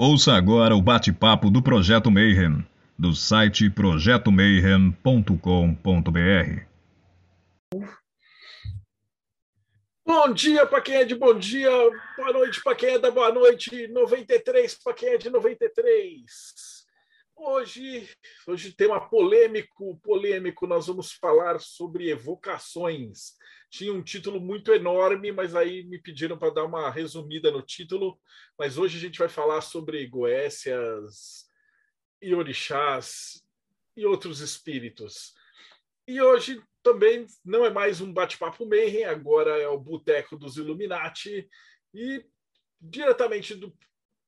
Ouça agora o bate-papo do Projeto Mayhem, do site projetomayhem.com.br. Bom dia para quem é de bom dia, boa noite para quem é da boa noite, 93 para quem é de 93. Hoje, hoje tema polêmico, polêmico, nós vamos falar sobre evocações. Tinha um título muito enorme, mas aí me pediram para dar uma resumida no título. Mas hoje a gente vai falar sobre goécias e orixás e outros espíritos. E hoje também não é mais um bate-papo Mayhem, agora é o Boteco dos Illuminati. E diretamente do.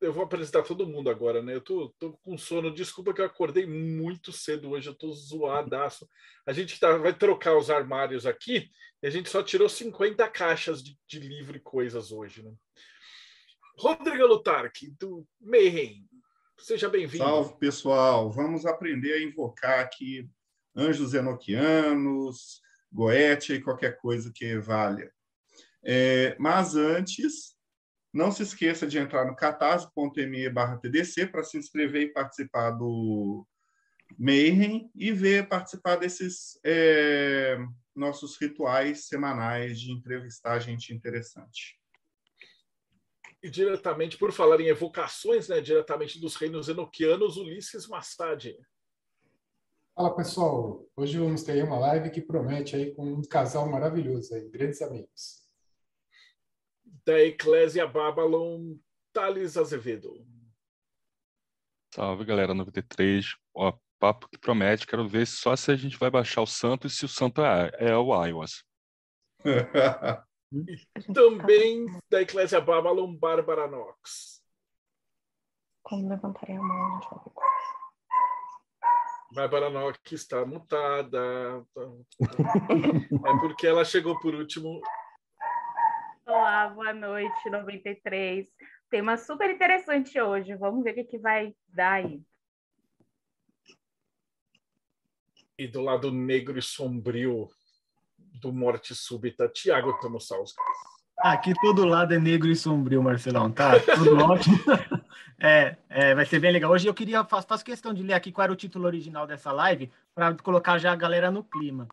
Eu vou apresentar todo mundo agora, né? Eu tô, tô com sono. Desculpa que eu acordei muito cedo hoje, eu tô zoadaço. A gente tá, vai trocar os armários aqui e a gente só tirou 50 caixas de, de livro e coisas hoje, né? Rodrigo Lutarque, do Mayhem. Seja bem-vindo. Salve, pessoal. Vamos aprender a invocar aqui anjos enoquianos, goethe e qualquer coisa que valha. É, mas antes, não se esqueça de entrar no catarse.me TDC para se inscrever e participar do Mayhem e ver participar desses é, nossos rituais semanais de entrevistar gente interessante. E diretamente, por falar em evocações, né, diretamente dos reinos enoquianos, Ulisses Massad. Fala pessoal, hoje vamos ter uma live que promete aí com um casal maravilhoso aí, grandes amigos. Da Eclésia Babylon, Thales Azevedo. Salve galera, 93. Ó, papo que promete, quero ver só se a gente vai baixar o santo e se o santo é, é o Iowas. e também da Eclésia Babylon, Bárbara Knox. Como levantarei a mão, a gente vai ver. Bárbara Nock está mutada. É porque ela chegou por último. Olá, boa noite, 93. Tema super interessante hoje. Vamos ver o que, que vai dar aí. E do lado negro e sombrio do Morte Súbita, Tiago Tomosauskas. Aqui todo lado é negro e sombrio, Marcelão, tá? Tudo ótimo. É, é, vai ser bem legal. Hoje eu queria, faço, faço questão de ler aqui qual era o título original dessa live, para colocar já a galera no clima.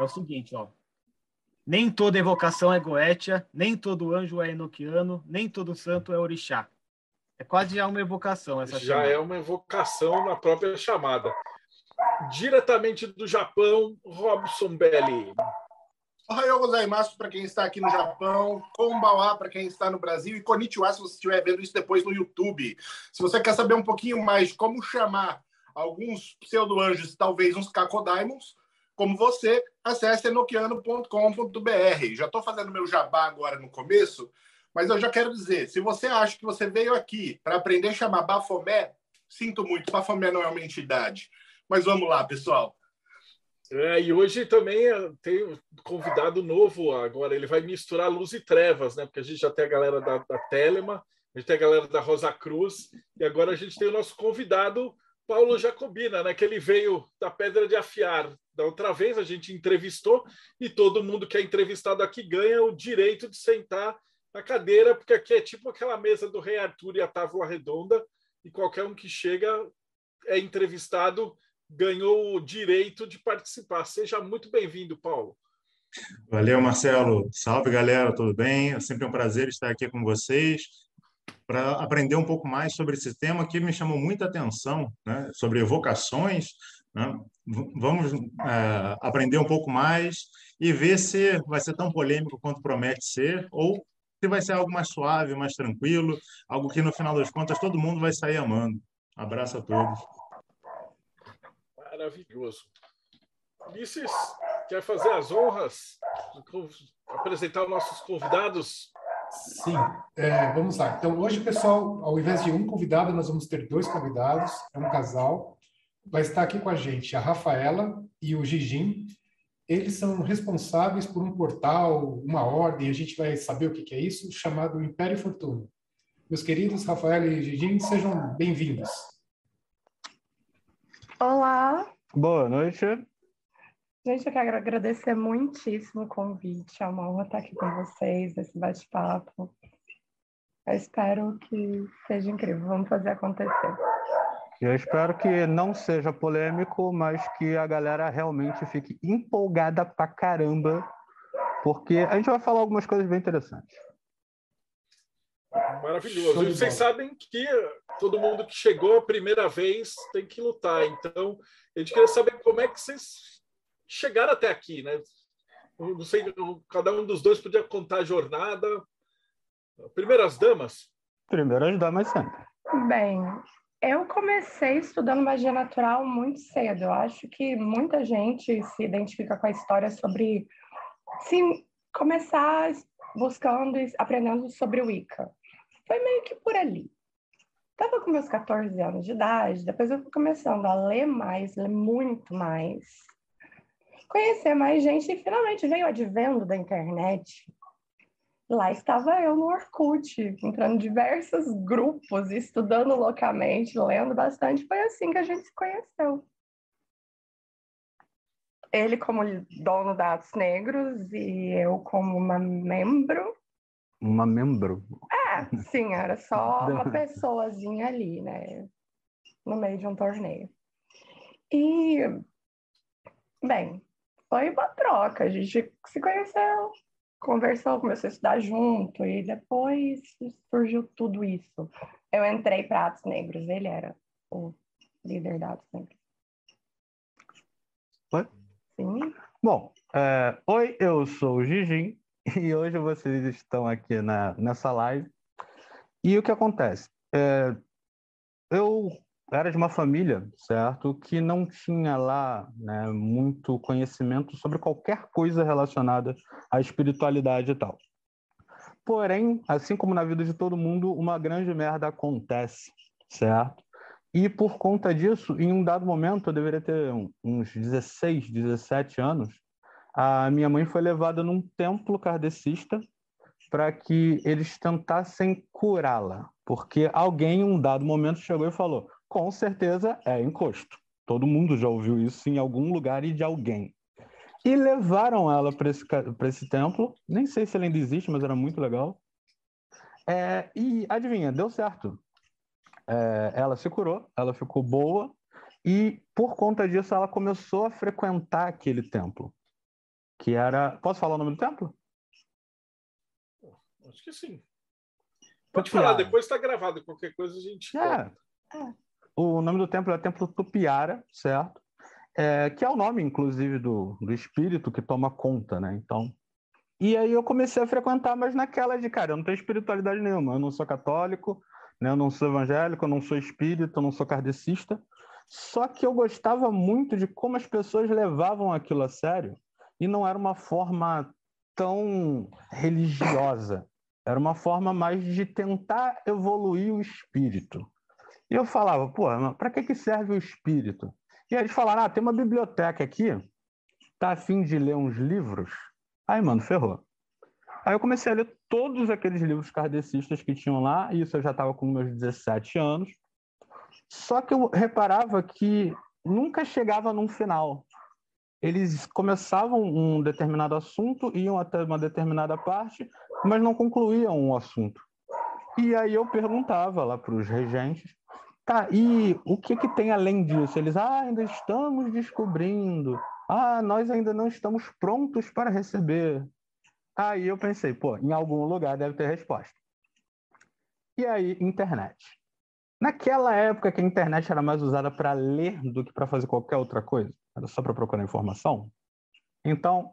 É o seguinte, ó. Nem toda evocação é goétia, nem todo anjo é enoquiano, nem todo santo é orixá. É quase já uma evocação essa Já chamada. é uma evocação na própria chamada. Diretamente do Japão, Robson Belli. Ohayou gozaimasu para quem está aqui no Japão, Konbawa para quem está no Brasil e Konnichiwa se você estiver vendo isso depois no YouTube. Se você quer saber um pouquinho mais de como chamar alguns pseudo-anjos, talvez uns Kakodaimons, como você, acesse enoquiano.com.br. Já estou fazendo meu jabá agora no começo, mas eu já quero dizer, se você acha que você veio aqui para aprender a chamar Bafomé, sinto muito, Bafomé não é uma entidade. Mas vamos lá, pessoal. É, e hoje também tem um convidado novo agora. Ele vai misturar luz e trevas, né? Porque a gente já tem a galera da, da Telema, a gente tem a galera da Rosa Cruz, e agora a gente tem o nosso convidado, Paulo Jacobina, né? Que ele veio da Pedra de Afiar. Da outra vez a gente entrevistou, e todo mundo que é entrevistado aqui ganha o direito de sentar na cadeira, porque aqui é tipo aquela mesa do Rei Arthur e a Távola Redonda, e qualquer um que chega é entrevistado ganhou o direito de participar. Seja muito bem-vindo, Paulo. Valeu, Marcelo. Salve, galera, tudo bem? É sempre um prazer estar aqui com vocês para aprender um pouco mais sobre esse tema que me chamou muita atenção, né? sobre evocações. Né? Vamos é, aprender um pouco mais e ver se vai ser tão polêmico quanto promete ser ou se vai ser algo mais suave, mais tranquilo, algo que no final das contas todo mundo vai sair amando. Abraço a todos maravilhoso. Ulisses, quer fazer as honras? Apresentar os nossos convidados? Sim, é, vamos lá. Então, hoje, pessoal, ao invés de um convidado, nós vamos ter dois convidados. É um casal. Vai estar aqui com a gente a Rafaela e o Gigim. Eles são responsáveis por um portal, uma ordem, a gente vai saber o que é isso, chamado Império Fortuna. Meus queridos Rafaela e Gigim, sejam bem-vindos. Olá. Boa noite. Gente, eu quero agradecer muitíssimo o convite. É uma honra estar aqui com vocês nesse bate-papo. Eu espero que seja incrível. Vamos fazer acontecer. Eu espero que não seja polêmico, mas que a galera realmente fique empolgada pra caramba, porque a gente vai falar algumas coisas bem interessantes. Maravilhoso. E vocês sabem que todo mundo que chegou a primeira vez tem que lutar. Então, a gente queria saber como é que vocês chegaram até aqui, né? Não sei, cada um dos dois podia contar a jornada. Primeiras damas? Primeiras damas sempre. Bem, eu comecei estudando magia natural muito cedo. Eu acho que muita gente se identifica com a história sobre sim, começar buscando e aprendendo sobre o Wicca. Foi meio que por ali. Estava com meus 14 anos de idade, depois eu fui começando a ler mais, ler muito mais, conhecer mais gente e finalmente veio o advento da internet. Lá estava eu no Orkut, entrando em diversos grupos, estudando loucamente, lendo bastante. Foi assim que a gente se conheceu. Ele como dono da Atos Negros e eu como uma membro. Uma membro? É, sim, era só uma pessoazinha ali, né? No meio de um torneio. E, bem, foi uma troca. A gente se conheceu, conversou, começou a estudar junto e depois surgiu tudo isso. Eu entrei para Atos Negros, ele era o líder da Atos Negros. Oi? Sim. Bom, é, oi, eu sou o Gigim e hoje vocês estão aqui na, nessa live. E o que acontece? É, eu era de uma família, certo, que não tinha lá né, muito conhecimento sobre qualquer coisa relacionada à espiritualidade e tal. Porém, assim como na vida de todo mundo, uma grande merda acontece, certo? E por conta disso, em um dado momento, eu deveria ter uns 16, 17 anos, a minha mãe foi levada num templo kardecista para que eles tentassem curá-la, porque alguém em um dado momento chegou e falou: com certeza é encosto. Todo mundo já ouviu isso em algum lugar e de alguém. E levaram ela para esse, esse templo. Nem sei se ela ainda existe, mas era muito legal. É, e adivinha, deu certo. É, ela se curou, ela ficou boa, e por conta disso ela começou a frequentar aquele templo. Que era. Posso falar o nome do templo? Acho que sim. Pode falar, depois está gravado. Qualquer coisa a gente. É. O nome do templo é Templo Tupiara, certo? É, que é o nome, inclusive, do, do espírito que toma conta, né? Então. E aí eu comecei a frequentar, mas naquela de, cara, eu não tenho espiritualidade nenhuma. Eu não sou católico, né? eu não sou evangélico, eu não sou espírita, eu não sou kardecista. Só que eu gostava muito de como as pessoas levavam aquilo a sério e não era uma forma tão religiosa. Era uma forma mais de tentar evoluir o espírito. E eu falava, pô, para que, que serve o espírito? E aí eles falaram, ah, tem uma biblioteca aqui, tá afim de ler uns livros? Aí, mano, ferrou. Aí eu comecei a ler todos aqueles livros kardecistas que tinham lá, e isso eu já estava com meus 17 anos. Só que eu reparava que nunca chegava num final. Eles começavam um determinado assunto, iam até uma determinada parte, mas não concluíam o um assunto. E aí eu perguntava lá para os regentes, tá, e o que, que tem além disso? Eles, ah, ainda estamos descobrindo. Ah, nós ainda não estamos prontos para receber. Aí eu pensei, pô, em algum lugar deve ter resposta. E aí, internet. Naquela época que a internet era mais usada para ler do que para fazer qualquer outra coisa, era só para procurar informação. Então,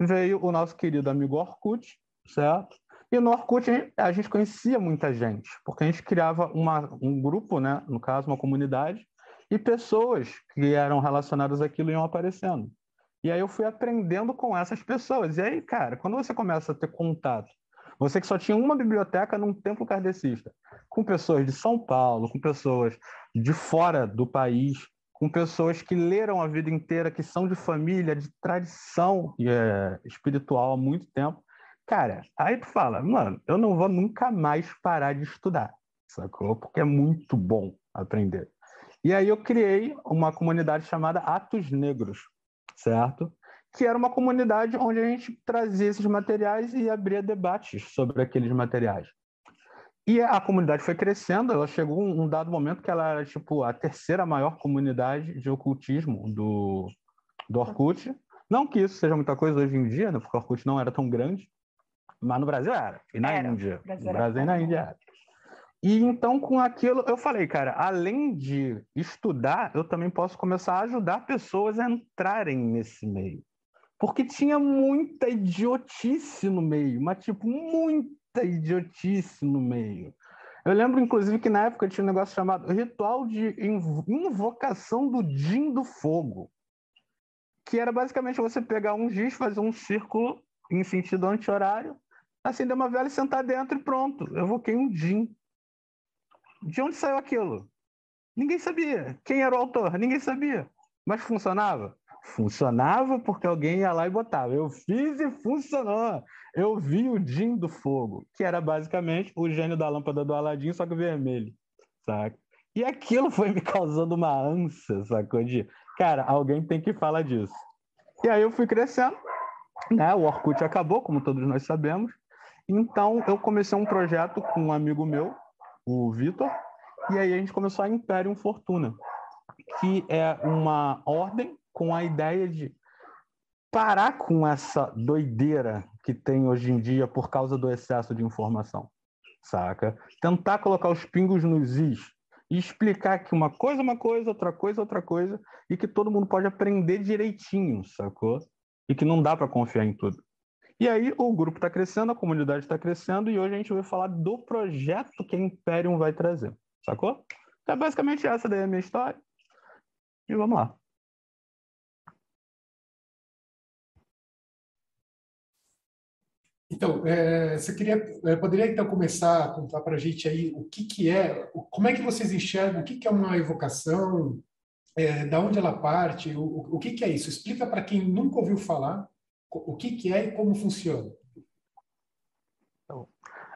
veio o nosso querido amigo Orkut, certo? E no Orkut a gente conhecia muita gente, porque a gente criava uma, um grupo, né? no caso, uma comunidade, e pessoas que eram relacionadas àquilo iam aparecendo. E aí eu fui aprendendo com essas pessoas. E aí, cara, quando você começa a ter contato, você que só tinha uma biblioteca num templo kardecista, com pessoas de São Paulo, com pessoas de fora do país, com pessoas que leram a vida inteira, que são de família, de tradição é, espiritual há muito tempo, Cara, aí tu fala, mano, eu não vou nunca mais parar de estudar, sacou? Porque é muito bom aprender. E aí eu criei uma comunidade chamada Atos Negros, certo? Que era uma comunidade onde a gente trazia esses materiais e abria debates sobre aqueles materiais. E a comunidade foi crescendo, ela chegou um, dado momento que ela era tipo a terceira maior comunidade de ocultismo do, do Orkut. Não que isso seja muita coisa hoje em dia, né, porque o Orkut não era tão grande, mas no Brasil era, e na Era. Índia. Brasil No Brasil e na comum. Índia era. E então, com aquilo, eu falei, cara, além de estudar, eu também posso começar a ajudar pessoas a entrarem nesse meio. Porque tinha muita idiotice no meio, mas tipo, muita idiotice no meio. Eu lembro, inclusive, que na época tinha um negócio chamado Ritual de Invo- Invocação do Din do Fogo, que era basicamente você pegar um giz, fazer um círculo em sentido anti-horário, acender uma vela e sentar dentro e pronto. Eu evoquei um Din. De onde saiu aquilo? Ninguém sabia. Quem era o autor? Ninguém sabia. Mas funcionava? Funcionava porque alguém ia lá e botava. Eu fiz e funcionou. Eu vi o Jin do Fogo, que era basicamente o gênio da lâmpada do Aladim, só que vermelho, saca? E aquilo foi me causando uma ânsia, sacou? De, cara, alguém tem que falar disso. E aí eu fui crescendo, né? O Orkut acabou, como todos nós sabemos. Então eu comecei um projeto com um amigo meu, o Vitor, e aí a gente começou a Imperium Fortuna, que é uma ordem com a ideia de parar com essa doideira que tem hoje em dia por causa do excesso de informação, saca? Tentar colocar os pingos nos is e explicar que uma coisa é uma coisa, outra coisa é outra coisa, e que todo mundo pode aprender direitinho, sacou? E que não dá para confiar em tudo. E aí o grupo está crescendo, a comunidade está crescendo, e hoje a gente vai falar do projeto que a Imperium vai trazer, sacou? Então, é basicamente essa daí é a minha história. E vamos lá. Então, é, você queria, é, poderia então começar a contar para a gente aí o que que é, como é que vocês enxergam, o que que é uma evocação, é, da onde ela parte, o, o, que que é isso? Explica para quem nunca ouviu falar o que que é e como funciona.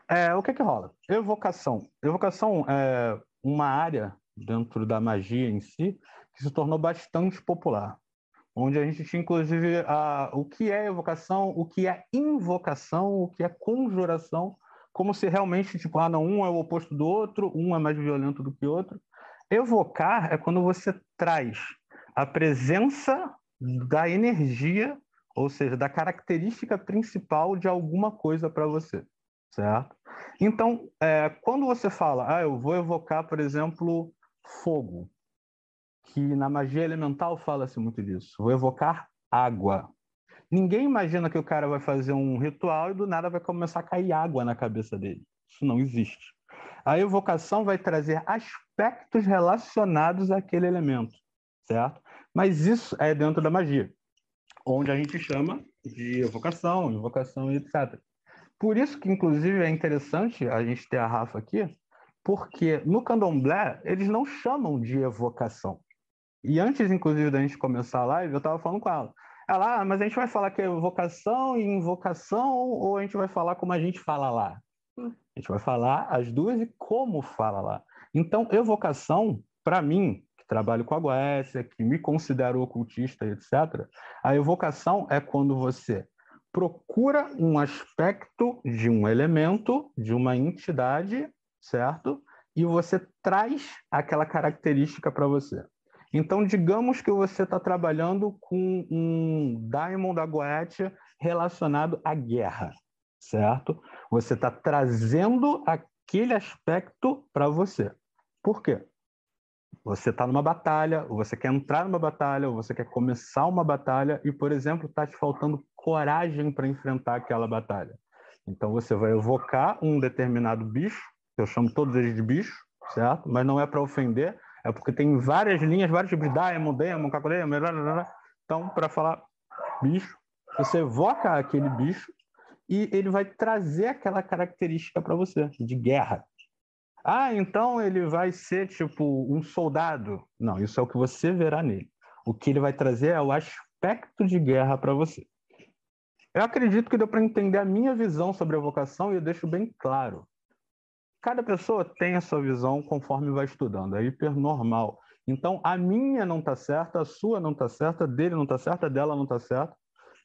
É, o que que rola? Evocação. Evocação é uma área dentro da magia em si que se tornou bastante popular. Onde a gente tinha, inclusive, a, o que é evocação, o que é invocação, o que é conjuração, como se realmente, tipo, ah, não, um é o oposto do outro, um é mais violento do que o outro. Evocar é quando você traz a presença da energia, ou seja, da característica principal de alguma coisa para você, certo? Então, é, quando você fala, ah, eu vou evocar, por exemplo, fogo, que na magia elemental fala-se muito disso, vou evocar água. Ninguém imagina que o cara vai fazer um ritual e do nada vai começar a cair água na cabeça dele. Isso não existe. A evocação vai trazer aspectos relacionados àquele elemento, certo? Mas isso é dentro da magia, onde a gente chama de evocação, invocação e etc. Por isso que, inclusive, é interessante a gente ter a Rafa aqui, porque no candomblé eles não chamam de evocação. E antes, inclusive, da gente começar a live, eu estava falando com ela. Ela, ah, mas a gente vai falar que é evocação e invocação, ou a gente vai falar como a gente fala lá? A gente vai falar as duas e como fala lá. Então, evocação, para mim, trabalho com a Goécia, que me considero ocultista, etc., a evocação é quando você procura um aspecto de um elemento, de uma entidade, certo? E você traz aquela característica para você. Então, digamos que você está trabalhando com um Diamond da Goetia relacionado à guerra, certo? Você está trazendo aquele aspecto para você. Por quê? Você está numa batalha, ou você quer entrar numa batalha, ou você quer começar uma batalha, e, por exemplo, está te faltando coragem para enfrentar aquela batalha. Então, você vai evocar um determinado bicho, eu chamo todos eles de bicho, certo? Mas não é para ofender, é porque tem várias linhas, vários tipos de Diamond, Demon, Cacodeia, então, para falar bicho, você evoca aquele bicho e ele vai trazer aquela característica para você, de guerra. Ah, então ele vai ser tipo um soldado. Não, isso é o que você verá nele. O que ele vai trazer é o aspecto de guerra para você. Eu acredito que deu para entender a minha visão sobre a vocação e eu deixo bem claro. Cada pessoa tem a sua visão conforme vai estudando, é hiper normal. Então, a minha não está certa, a sua não está certa, a dele não está certa, a dela não está certa.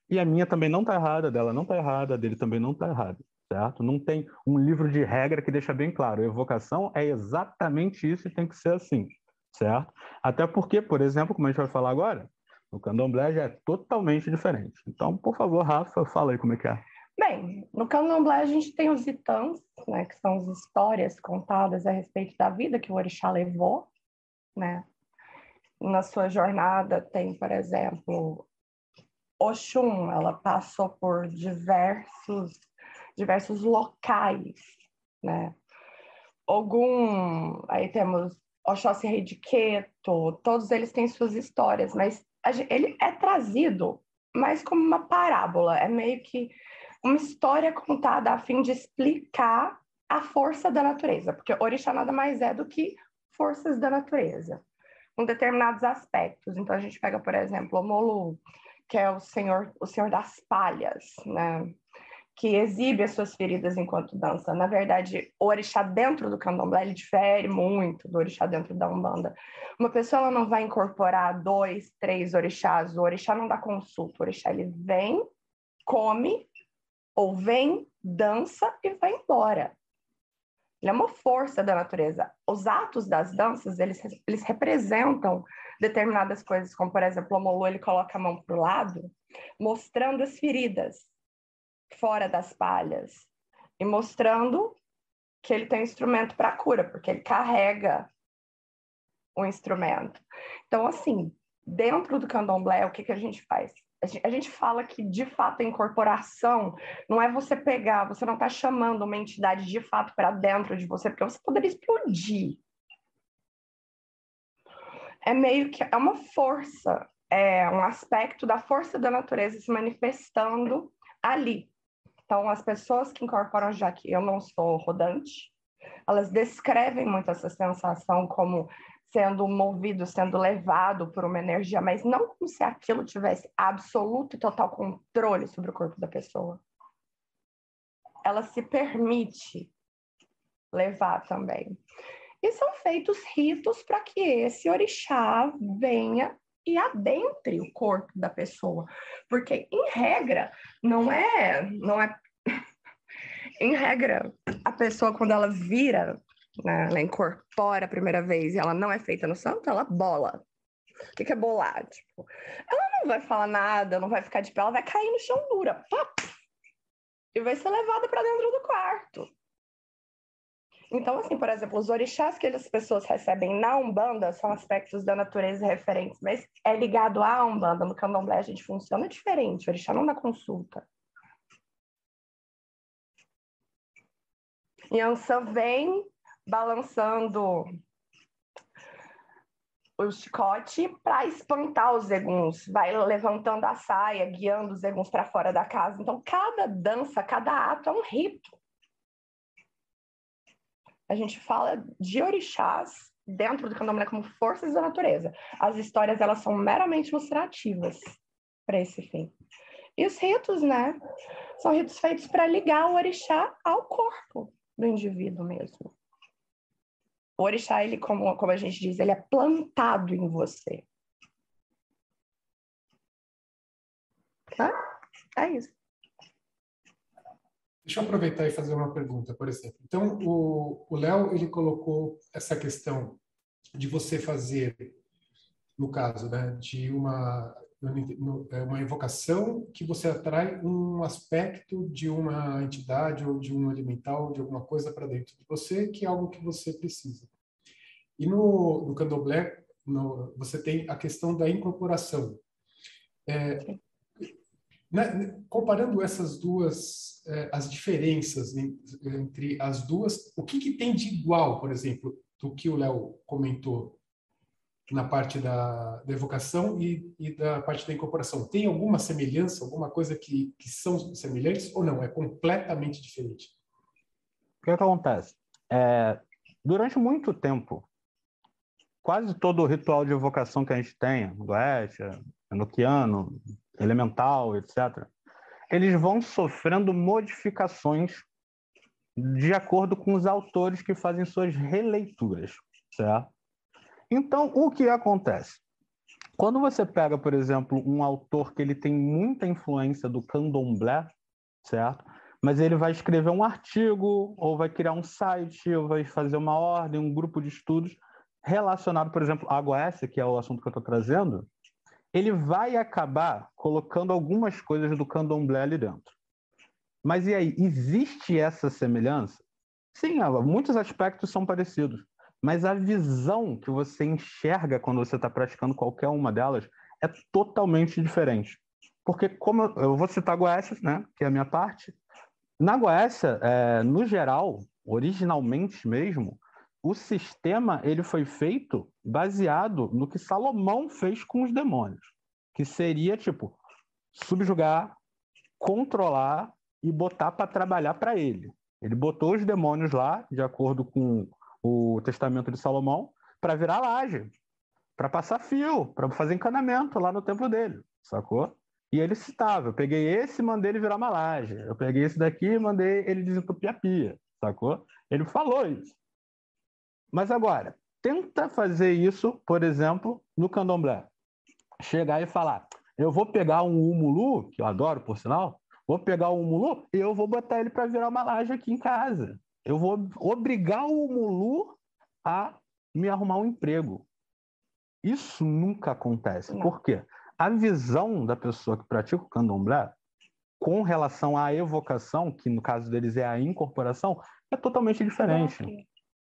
E a minha também não está errada, a dela não está errada, a dele também não está errada. Certo? Não tem um livro de regra que deixa bem claro. Evocação é exatamente isso e tem que ser assim, certo? Até porque, por exemplo, como a gente vai falar agora, o candomblé já é totalmente diferente. Então, por favor, Rafa, fala aí como é que é. Bem, no candomblé a gente tem os itãs, né, que são as histórias contadas a respeito da vida que o orixá levou, né? Na sua jornada tem, por exemplo, Oxum, ela passou por diversos diversos locais, né? Ogum, aí temos Oxóssi Rei de Queto, todos eles têm suas histórias, mas ele é trazido mais como uma parábola, é meio que uma história contada a fim de explicar a força da natureza, porque orixá nada mais é do que forças da natureza, com determinados aspectos. Então a gente pega, por exemplo, o Molu, que é o senhor, o senhor das palhas, né? Que exibe as suas feridas enquanto dança. Na verdade, o orixá dentro do candomblé ele difere muito do orixá dentro da umbanda. Uma pessoa ela não vai incorporar dois, três orixás. O orixá não dá consulta. O orixá ele vem, come, ou vem, dança e vai embora. Ele é uma força da natureza. Os atos das danças, eles, eles representam determinadas coisas, como, por exemplo, o Molu, ele coloca a mão para o lado, mostrando as feridas fora das palhas e mostrando que ele tem um instrumento para cura, porque ele carrega o instrumento. Então, assim, dentro do candomblé, o que, que a gente faz? A gente fala que, de fato, a incorporação não é você pegar, você não está chamando uma entidade de fato para dentro de você, porque você poderia explodir. É meio que é uma força, é um aspecto da força da natureza se manifestando ali. Então, as pessoas que incorporam, já que eu não sou rodante, elas descrevem muito essa sensação como sendo movido, sendo levado por uma energia, mas não como se aquilo tivesse absoluto e total controle sobre o corpo da pessoa. Ela se permite levar também. E são feitos ritos para que esse orixá venha e adentre o corpo da pessoa, porque em regra não é, não é em regra a pessoa quando ela vira, né, ela incorpora a primeira vez e ela não é feita no santo, ela bola. O que, que é bolar? Tipo, ela não vai falar nada, não vai ficar de pé, ela vai cair no chão dura, pop, e vai ser levada para dentro do quarto. Então, assim, por exemplo, os orixás que as pessoas recebem na Umbanda são aspectos da natureza referentes, mas é ligado à Umbanda. No candomblé a gente funciona diferente, o orixá não dá consulta. Yansan vem balançando o chicote para espantar os zeguns, vai levantando a saia, guiando os zeguns para fora da casa. Então, cada dança, cada ato é um rito a gente fala de orixás dentro do candomblé como forças da natureza. As histórias elas são meramente ilustrativas para esse fim. E os ritos, né? São ritos feitos para ligar o orixá ao corpo do indivíduo mesmo. O orixá, ele, como, como a gente diz, ele é plantado em você. É isso. Deixa eu aproveitar e fazer uma pergunta, por exemplo. Então, o Léo, ele colocou essa questão de você fazer, no caso, né, de uma, é uma invocação que você atrai um aspecto de uma entidade ou de um elemental, de alguma coisa para dentro de você, que é algo que você precisa. E no, no candomblé, no, você tem a questão da incorporação. É, né, comparando essas duas, eh, as diferenças entre as duas, o que, que tem de igual, por exemplo, do que o Léo comentou na parte da, da evocação e, e, da parte da incorporação? Tem alguma semelhança, alguma coisa que, que são semelhantes ou não? É completamente diferente? O que acontece? É, durante muito tempo, quase todo o ritual de evocação que a gente tem, do Oeste, Enoquiano, elemental, etc., eles vão sofrendo modificações de acordo com os autores que fazem suas releituras, certo? Então, o que acontece? Quando você pega, por exemplo, um autor que ele tem muita influência do candomblé, certo? mas ele vai escrever um artigo, ou vai criar um site, ou vai fazer uma ordem, um grupo de estudos relacionado, por exemplo, à AGOS, que é o assunto que eu estou trazendo, ele vai acabar colocando algumas coisas do candomblé ali dentro. Mas e aí, existe essa semelhança? Sim, muitos aspectos são parecidos, mas a visão que você enxerga quando você está praticando qualquer uma delas é totalmente diferente. Porque, como eu, eu vou citar a Goécia, né, que é a minha parte, na Goécia, é, no geral, originalmente mesmo, o sistema ele foi feito baseado no que Salomão fez com os demônios, que seria tipo subjugar, controlar e botar para trabalhar para ele. Ele botou os demônios lá, de acordo com o testamento de Salomão, para virar laje, para passar fio, para fazer encanamento lá no templo dele, sacou? E ele citava, eu peguei esse e mandei ele virar uma laje. Eu peguei esse daqui e mandei ele desentupir a pia, sacou? Ele falou isso. Mas agora, tenta fazer isso, por exemplo, no candomblé. Chegar e falar: eu vou pegar um umulu, que eu adoro, por sinal, vou pegar o umulu e eu vou botar ele para virar uma laje aqui em casa. Eu vou obrigar o umulu a me arrumar um emprego. Isso nunca acontece. Não. Por quê? A visão da pessoa que pratica o candomblé com relação à evocação, que no caso deles é a incorporação, é totalmente diferente.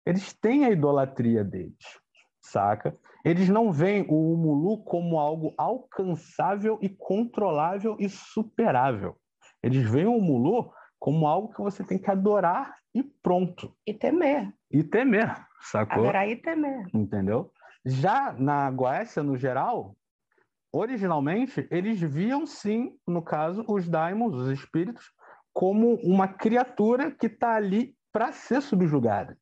Eles têm a idolatria deles, saca? Eles não veem o Umulu como algo alcançável e controlável e superável. Eles veem o Umulu como algo que você tem que adorar e pronto. E temer. E temer, sacou? Adorar e temer. Entendeu? Já na Goécia, no geral, originalmente, eles viam sim, no caso, os daimons, os espíritos, como uma criatura que está ali para ser subjugada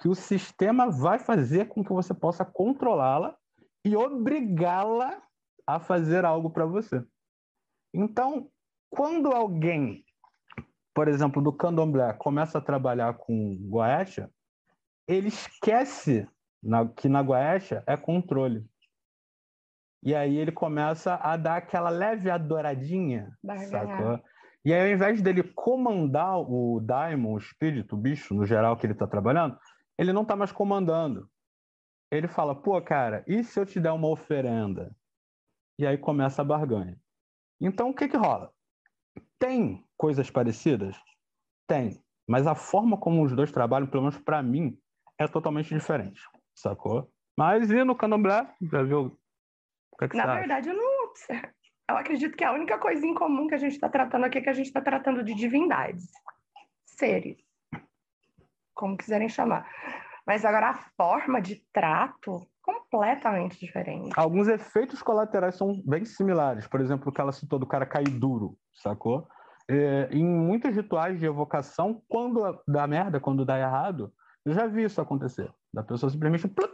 que o sistema vai fazer com que você possa controlá-la e obrigá-la a fazer algo para você. Então, quando alguém, por exemplo, do candomblé, começa a trabalhar com goetia, ele esquece que na goetia é controle. E aí ele começa a dar aquela leve adoradinha, sacou? E aí, ao invés dele comandar o daimon, o espírito, o bicho, no geral, que ele está trabalhando, ele não está mais comandando. Ele fala, pô, cara, e se eu te der uma oferenda? E aí começa a barganha. Então, o que que rola? Tem coisas parecidas? Tem. Mas a forma como os dois trabalham, pelo menos para mim, é totalmente diferente. Sacou? Mas e no candomblé? Já viu? O que, é que Na verdade, eu não. Eu acredito que a única coisa em comum que a gente está tratando aqui é que a gente está tratando de divindades, seres como quiserem chamar. Mas agora a forma de trato completamente diferente. Alguns efeitos colaterais são bem similares. Por exemplo, o que ela citou do cara cair duro, sacou? É, em muitos rituais de evocação, quando dá merda, quando dá errado, eu já vi isso acontecer. Da pessoa simplesmente plut,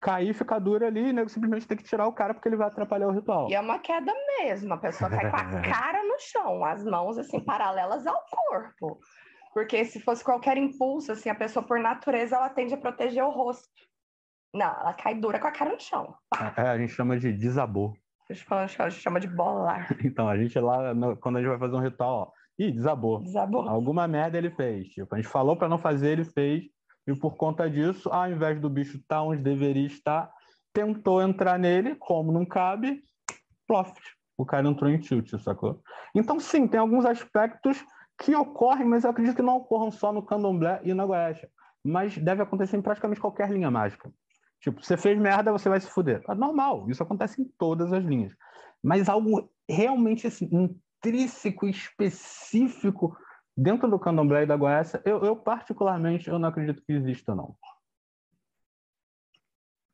cair, ficar dura ali, e nego simplesmente tem que tirar o cara porque ele vai atrapalhar o ritual. E é uma queda mesmo, a pessoa cai com a cara no chão, as mãos assim paralelas ao corpo. Porque se fosse qualquer impulso, assim, a pessoa, por natureza, ela tende a proteger o rosto. Não, ela cai dura com a cara no chão. É, a gente chama de desabor. A gente chama de bolar. Então, a gente lá, quando a gente vai fazer um ritual, ó, ih, desabou. Desabou. Alguma merda ele fez. Tipo, a gente falou para não fazer, ele fez. E por conta disso, ao invés do bicho estar tá onde deveria estar, tentou entrar nele, como não cabe, plof, o cara entrou em tilt, sacou? Então, sim, tem alguns aspectos que ocorrem, mas eu acredito que não ocorram só no candomblé e na goiás. Mas deve acontecer em praticamente qualquer linha mágica. Tipo, você fez merda, você vai se fuder. É normal, isso acontece em todas as linhas. Mas algo realmente assim, intrínseco, específico dentro do candomblé e da goiás, eu, eu particularmente eu não acredito que exista, não.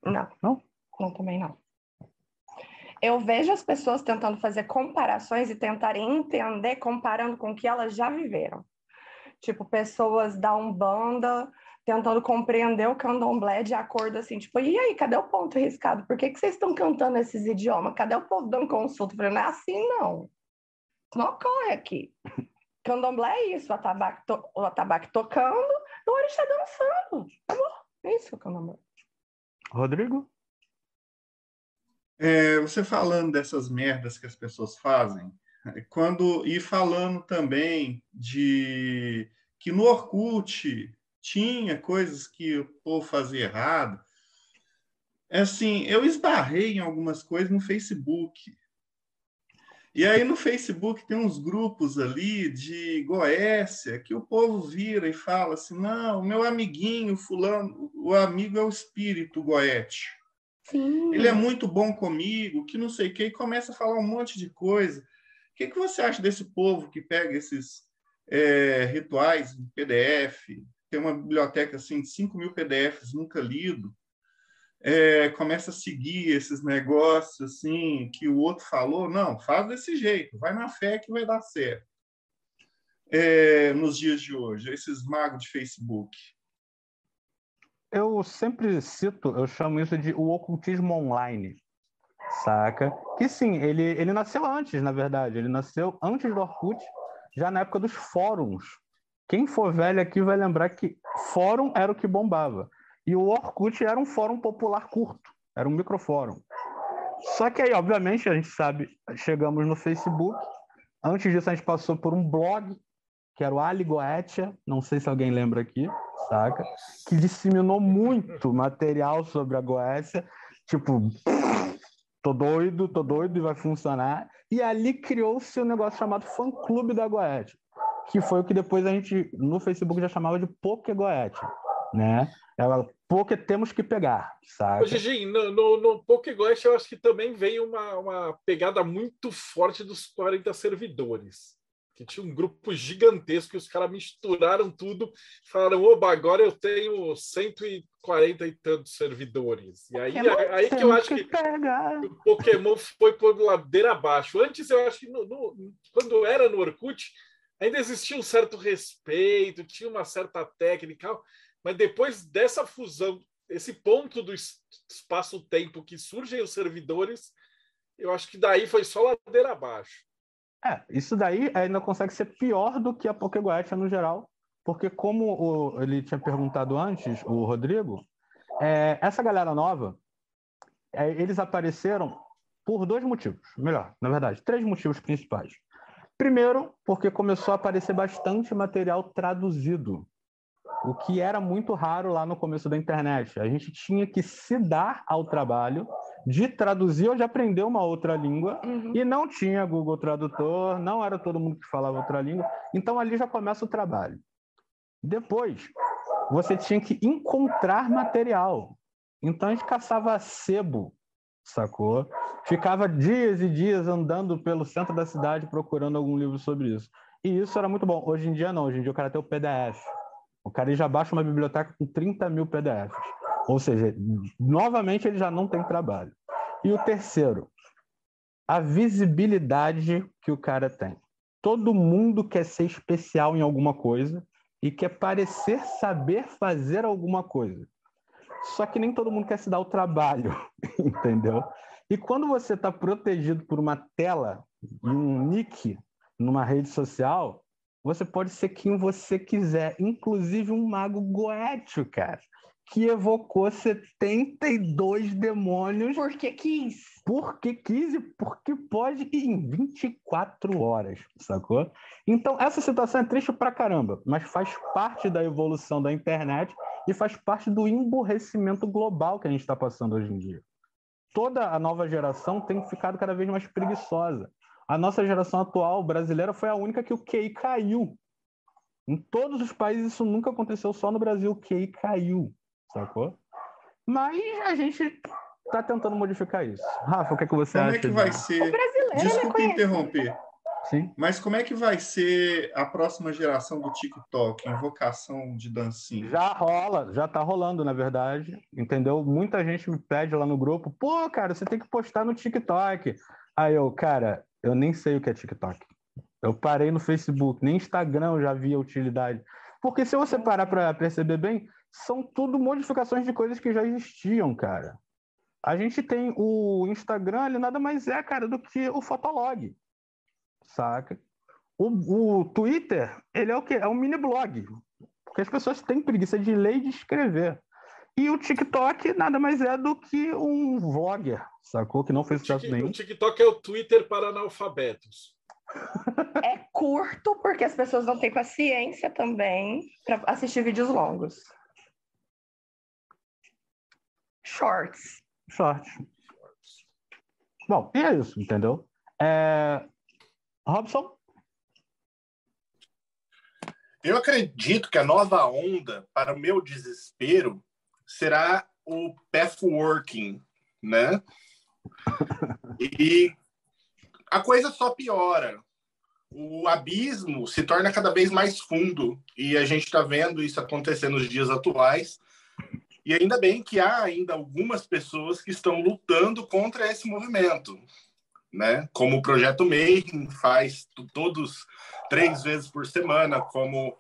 Não. Não? Não, também não eu vejo as pessoas tentando fazer comparações e tentarem entender comparando com o que elas já viveram. Tipo, pessoas da Umbanda tentando compreender o candomblé de acordo assim, tipo, e aí, cadê o ponto riscado? Por que, que vocês estão cantando esses idiomas? Cadê o povo dando consulta? Eu falei, não é assim, não. Não ocorre aqui. Candomblé é isso, o atabaque, to o tocando, o orixá dançando. Acabou. É isso o candomblé. Rodrigo? É, você falando dessas merdas que as pessoas fazem, quando e falando também de que no Orkut tinha coisas que o povo fazia errado. É assim, eu esbarrei em algumas coisas no Facebook. E aí no Facebook tem uns grupos ali de Goécia que o povo vira e fala assim: não, meu amiguinho, fulano, o amigo é o espírito Goethe. Sim. Ele é muito bom comigo, que não sei o que, e começa a falar um monte de coisa. O que, que você acha desse povo que pega esses é, rituais em PDF, tem uma biblioteca assim, de 5 mil PDFs nunca lido, é, começa a seguir esses negócios assim que o outro falou, não, faz desse jeito, vai na fé que vai dar certo. É, nos dias de hoje, esses magos de Facebook. Eu sempre cito, eu chamo isso de o ocultismo online, saca? Que sim, ele, ele nasceu antes, na verdade, ele nasceu antes do Orkut, já na época dos fóruns. Quem for velho aqui vai lembrar que fórum era o que bombava. E o Orkut era um fórum popular curto, era um microfórum. Só que aí, obviamente, a gente sabe, chegamos no Facebook. Antes disso, a gente passou por um blog, que era o Ali Goetia, não sei se alguém lembra aqui, saca? Que disseminou muito material sobre a Goécia, tipo, tô doido, tô doido e vai funcionar. E ali criou-se um negócio chamado Fã Clube da Goethe, que foi o que depois a gente, no Facebook, já chamava de Poké Goethe, né? Ela, Poké temos que pegar, sabe? Gigi, no, no, no Poké Goethe eu acho que também veio uma, uma pegada muito forte dos 40 servidores que tinha um grupo gigantesco e os caras misturaram tudo falaram, oba, agora eu tenho 140 e tantos servidores. E aí, Pokémon aí que eu acho que, que, o Pokémon foi por ladeira abaixo. Antes, eu acho que no, no, quando era no Orkut, ainda existia um certo respeito, tinha uma certa técnica, mas depois dessa fusão, esse ponto do espaço-tempo que surgem os servidores, eu acho que daí foi só ladeira abaixo. É, isso daí ainda consegue ser pior do que a Pokégoetia no geral, porque como o, ele tinha perguntado antes, o Rodrigo, é, essa galera nova, é, eles apareceram por dois motivos, melhor, na verdade, três motivos principais. Primeiro, porque começou a aparecer bastante material traduzido, o que era muito raro lá no começo da internet. A gente tinha que se dar ao trabalho de traduzir ou de aprender uma outra língua uhum. e não tinha Google Tradutor, não era todo mundo que falava outra língua. Então ali já começa o trabalho. Depois, você tinha que encontrar material. Então a gente caçava sebo, sacou? Ficava dias e dias andando pelo centro da cidade procurando algum livro sobre isso. E isso era muito bom. Hoje em dia não, hoje em dia o cara tem o PDF. O cara já baixa uma biblioteca com 30 mil PDFs. Ou seja, novamente ele já não tem trabalho. E o terceiro, a visibilidade que o cara tem. Todo mundo quer ser especial em alguma coisa e quer parecer saber fazer alguma coisa. Só que nem todo mundo quer se dar o trabalho, entendeu? E quando você está protegido por uma tela e um nick numa rede social, você pode ser quem você quiser, inclusive um mago goético, cara que evocou 72 demônios. Porque quis. Porque quis e porque pode em 24 horas, sacou? Então, essa situação é triste pra caramba, mas faz parte da evolução da internet e faz parte do emburrecimento global que a gente está passando hoje em dia. Toda a nova geração tem ficado cada vez mais preguiçosa. A nossa geração atual brasileira foi a única que o QI caiu. Em todos os países isso nunca aconteceu, só no Brasil o QI caiu sacou? Mas a gente está tentando modificar isso. Rafa, o que, é que você como acha? Como é que vai ser? Desculpe interromper. Sim. Mas como é que vai ser a próxima geração do TikTok, invocação de dancinha? Já rola, já tá rolando, na verdade, entendeu? Muita gente me pede lá no grupo, pô, cara, você tem que postar no TikTok. Aí eu, cara, eu nem sei o que é TikTok. Eu parei no Facebook, nem Instagram eu já vi a utilidade. Porque se você parar para perceber bem, são tudo modificações de coisas que já existiam, cara. A gente tem o Instagram, ele nada mais é, cara, do que o Fotolog, saca? O, o Twitter, ele é o quê? É um mini blog, porque as pessoas têm preguiça de ler e de escrever. E o TikTok nada mais é do que um vlogger, sacou? Que não fez sucesso nenhum. O TikTok é o Twitter para analfabetos. É curto porque as pessoas não têm paciência também para assistir vídeos longos. Shorts. Shorts. Bom, e é isso, entendeu? É... Robson? Eu acredito que a nova onda, para o meu desespero, será o pathworking, né? E a coisa só piora. O abismo se torna cada vez mais fundo e a gente está vendo isso acontecer nos dias atuais. E ainda bem que há ainda algumas pessoas que estão lutando contra esse movimento, né? Como o Projeto MEI faz todos três vezes por semana, como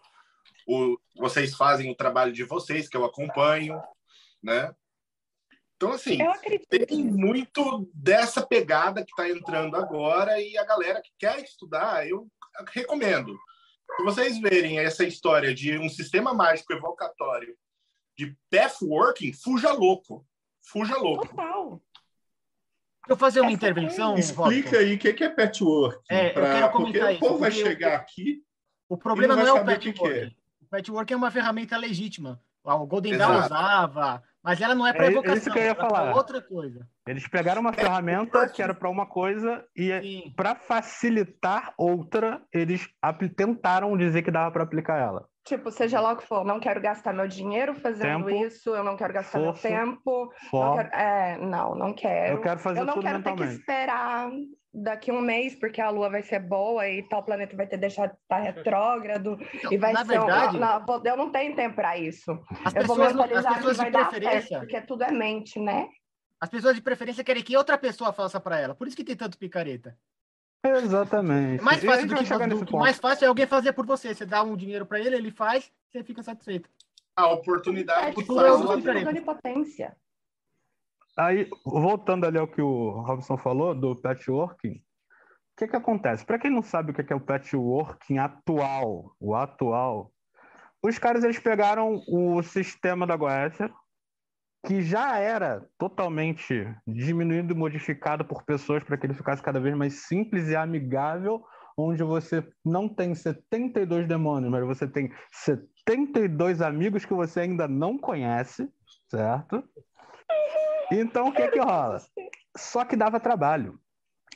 o, vocês fazem o trabalho de vocês, que eu acompanho, né? Então, assim, tem muito dessa pegada que está entrando agora e a galera que quer estudar, eu recomendo. Se vocês verem essa história de um sistema mágico evocatório de pathworking, fuja louco. Fuja louco. Total. eu fazer uma intervenção? Explica aí o que é patchwork. É, pra... eu quero comentar porque isso. o povo vai chegar aqui. O problema não, não, é o patchwork. Que é. O patchwork é uma ferramenta legítima. O Golden Dawn usava, mas ela não é para É evocação. isso que eu ia é falar. outra coisa. Eles pegaram uma ferramenta que era para uma coisa e para facilitar outra, eles tentaram dizer que dava para aplicar ela. Tipo, seja lá o que for, não quero gastar meu dinheiro fazendo Tempo, isso, eu não quero gastar força, meu tempo. Não quero, é, não, não quero. Eu quero fazer Eu não tudo quero ter que esperar daqui um mês, porque a Lua vai ser boa e tal planeta vai ter deixado de estar retrógrado. e vai na ser. um- verdade- não, não, eu não tenho tempo para isso. As eu vou pessoas não- as mentalizar que pessoas de vai dar preferência- certo, porque tudo é mente, né? As pessoas de preferência querem que outra pessoa faça para ela. Por isso que tem tanto picareta. Exatamente. Mais fácil do que, chegar do mais fácil é alguém fazer por você. Você dá um dinheiro para ele, ele faz, você fica satisfeito. A oportunidade É tipo é faz o uma picareta. onipotência. Aí, voltando ali ao que o Robson falou do patchworking, o que que acontece? Para quem não sabe o que que é o patchworking atual, o atual, os caras eles pegaram o sistema da Goethe, que já era totalmente diminuído e modificado por pessoas para que ele ficasse cada vez mais simples e amigável, onde você não tem 72 demônios, mas você tem 72 amigos que você ainda não conhece, certo? Então, o que que rola? Só que dava trabalho.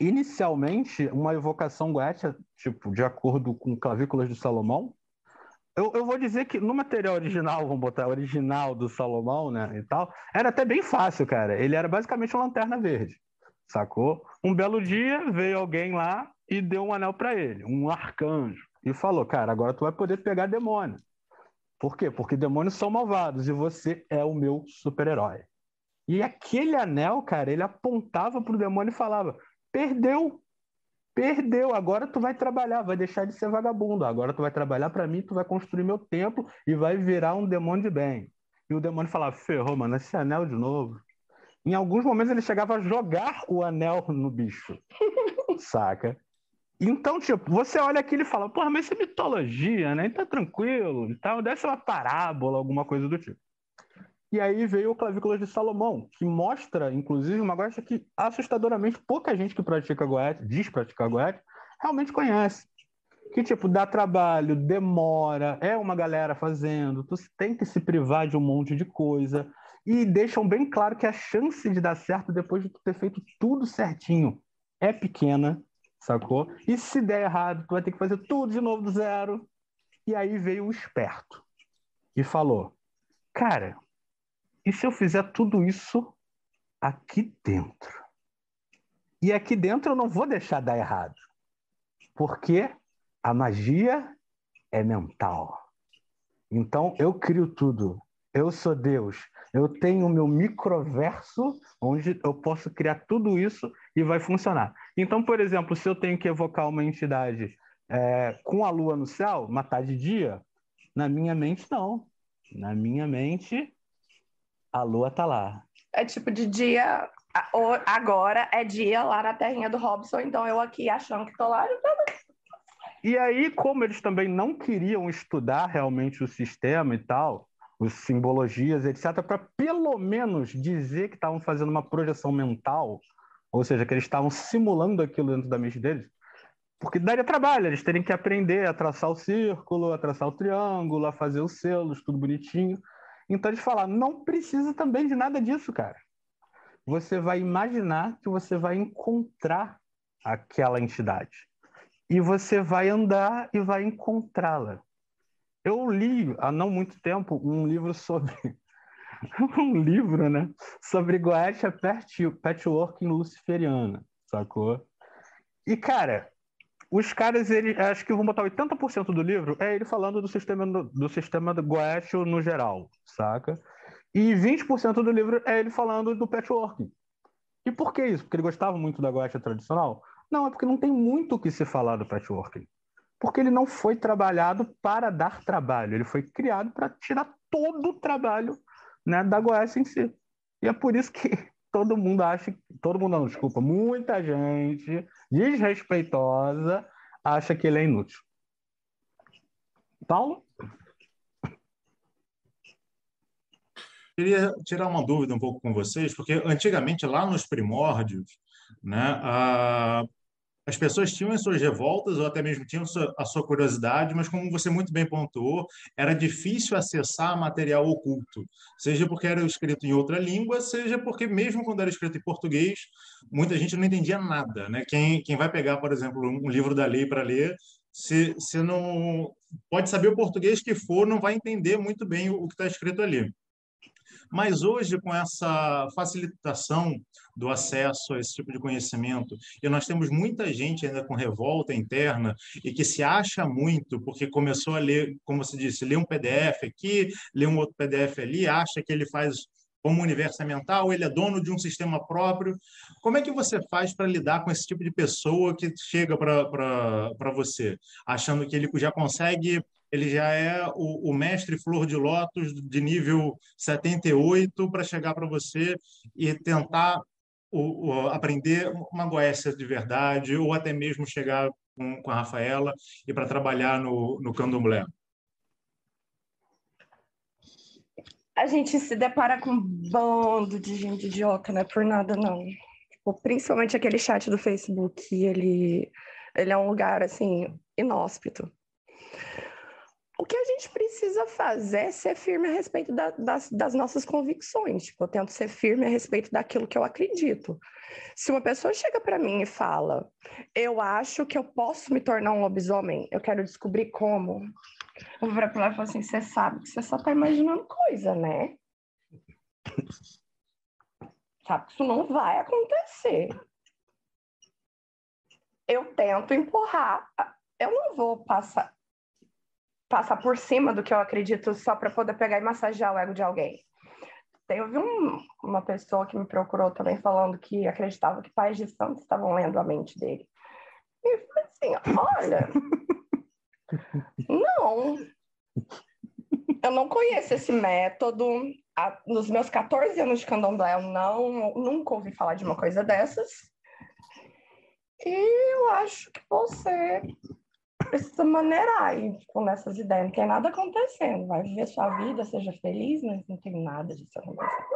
Inicialmente, uma evocação Goetia, tipo, de acordo com Clavículas de Salomão, eu, eu vou dizer que no material original, vamos botar original do Salomão, né, e tal, era até bem fácil, cara. Ele era basicamente uma lanterna verde, sacou? Um belo dia veio alguém lá e deu um anel para ele, um arcanjo, e falou, cara, agora tu vai poder pegar demônio. Por quê? Porque demônios são malvados e você é o meu super-herói. E aquele anel, cara, ele apontava pro demônio e falava: perdeu, perdeu, agora tu vai trabalhar, vai deixar de ser vagabundo, agora tu vai trabalhar para mim, tu vai construir meu templo e vai virar um demônio de bem. E o demônio falava: ferrou, mano, esse anel de novo. Em alguns momentos ele chegava a jogar o anel no bicho, saca? Então, tipo, você olha aquilo e fala, porra, mas isso é mitologia, né? Então tranquilo e tal, deve ser uma parábola, alguma coisa do tipo. E aí veio o Clavículas de Salomão, que mostra, inclusive, uma coisa que assustadoramente pouca gente que pratica Goethe, diz praticar Goethe, realmente conhece. Que, tipo, dá trabalho, demora, é uma galera fazendo, tu tem que se privar de um monte de coisa. E deixam bem claro que a chance de dar certo depois de tu ter feito tudo certinho é pequena, sacou? E se der errado, tu vai ter que fazer tudo de novo do zero. E aí veio o esperto e falou: Cara, e se eu fizer tudo isso aqui dentro? E aqui dentro eu não vou deixar dar errado, porque a magia é mental. Então eu crio tudo. Eu sou Deus. Eu tenho o meu microverso onde eu posso criar tudo isso e vai funcionar. Então, por exemplo, se eu tenho que evocar uma entidade é, com a lua no céu, matar de dia, na minha mente não. Na minha mente, a lua tá lá. É tipo de dia. Agora é dia lá na terrinha do Robson, então eu aqui achando que tô lá. E aí, como eles também não queriam estudar realmente o sistema e tal, as simbologias, etc., para pelo menos dizer que estavam fazendo uma projeção mental, ou seja, que eles estavam simulando aquilo dentro da mente deles, porque daria trabalho, eles terem que aprender a traçar o círculo, a traçar o triângulo, a fazer os selos, tudo bonitinho. Então eles falaram, não precisa também de nada disso, cara. Você vai imaginar que você vai encontrar aquela entidade. E você vai andar e vai encontrá-la. Eu li há não muito tempo um livro sobre um livro, né, sobre Goetia Patchwork Luciferiana, sacou? E cara, os caras, ele, acho que vão botar 80% do livro, é ele falando do sistema do, do sistema do Goethe no geral, saca? E 20% do livro é ele falando do patchwork. E por que isso? Porque ele gostava muito da Goethe tradicional? Não, é porque não tem muito o que se falar do patchwork. Porque ele não foi trabalhado para dar trabalho, ele foi criado para tirar todo o trabalho né, da Goethe em si. E é por isso que todo mundo acha, todo mundo não, desculpa, muita gente desrespeitosa acha que ele é inútil. Paulo? Queria tirar uma dúvida um pouco com vocês, porque antigamente, lá nos primórdios, né, a, as pessoas tinham as suas revoltas ou até mesmo tinham a sua curiosidade, mas como você muito bem pontuou, era difícil acessar material oculto, seja porque era escrito em outra língua, seja porque mesmo quando era escrito em português, muita gente não entendia nada, né? Quem, quem vai pegar, por exemplo, um livro da lei para ler, se, se não pode saber o português que for, não vai entender muito bem o, o que está escrito ali. Mas hoje, com essa facilitação do acesso a esse tipo de conhecimento, e nós temos muita gente ainda com revolta interna e que se acha muito porque começou a ler, como você disse, ler um PDF aqui, ler um outro PDF ali, acha que ele faz como universo mental, ele é dono de um sistema próprio. Como é que você faz para lidar com esse tipo de pessoa que chega para você, achando que ele já consegue ele já é o, o, mestre flor de lótus de nível 78 para chegar para você e tentar o, o, aprender uma goécia de verdade ou até mesmo chegar com, com a Rafaela e para trabalhar no, no candomblé? A gente se depara com um bando de gente idiota, não é por nada não. Tipo, principalmente aquele chat do Facebook, ele, ele é um lugar assim inóspito o que a gente precisa fazer é ser firme a respeito da, das, das, nossas convicções. Tipo, eu tento ser firme a respeito daquilo que eu acredito. Se uma pessoa chega para mim e fala, eu acho que eu posso me tornar um lobisomem, eu quero descobrir como. Eu vou para e falar assim: você sabe que você só está imaginando coisa, né? sabe que isso não vai acontecer. Eu tento empurrar. Eu não vou passar passar por cima do que eu acredito só para poder pegar e massagear o ego de alguém. Teve um, uma pessoa que me procurou também falando que acreditava que pais de santos estavam lendo a mente dele. E eu falei assim: olha, não, eu não conheço esse método. Nos meus 14 anos de candomblé, eu não, nunca ouvi falar de uma coisa dessas. E eu acho que você precisa maneirar e tipo, nessas ideias. Não tem nada acontecendo. Vai viver sua vida, seja feliz, mas não tem nada disso acontecendo.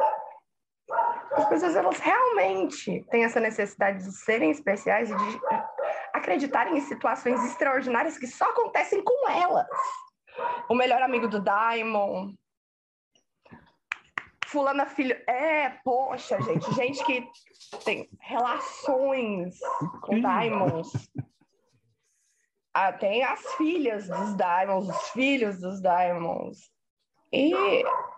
As pessoas, elas realmente têm essa necessidade de serem especiais e de acreditarem em situações extraordinárias que só acontecem com elas. O melhor amigo do Daimon. Fulana filho. É, poxa, gente. Gente que tem relações com Daimons ah, tem as filhas dos Diamonds, os filhos dos Diamonds. E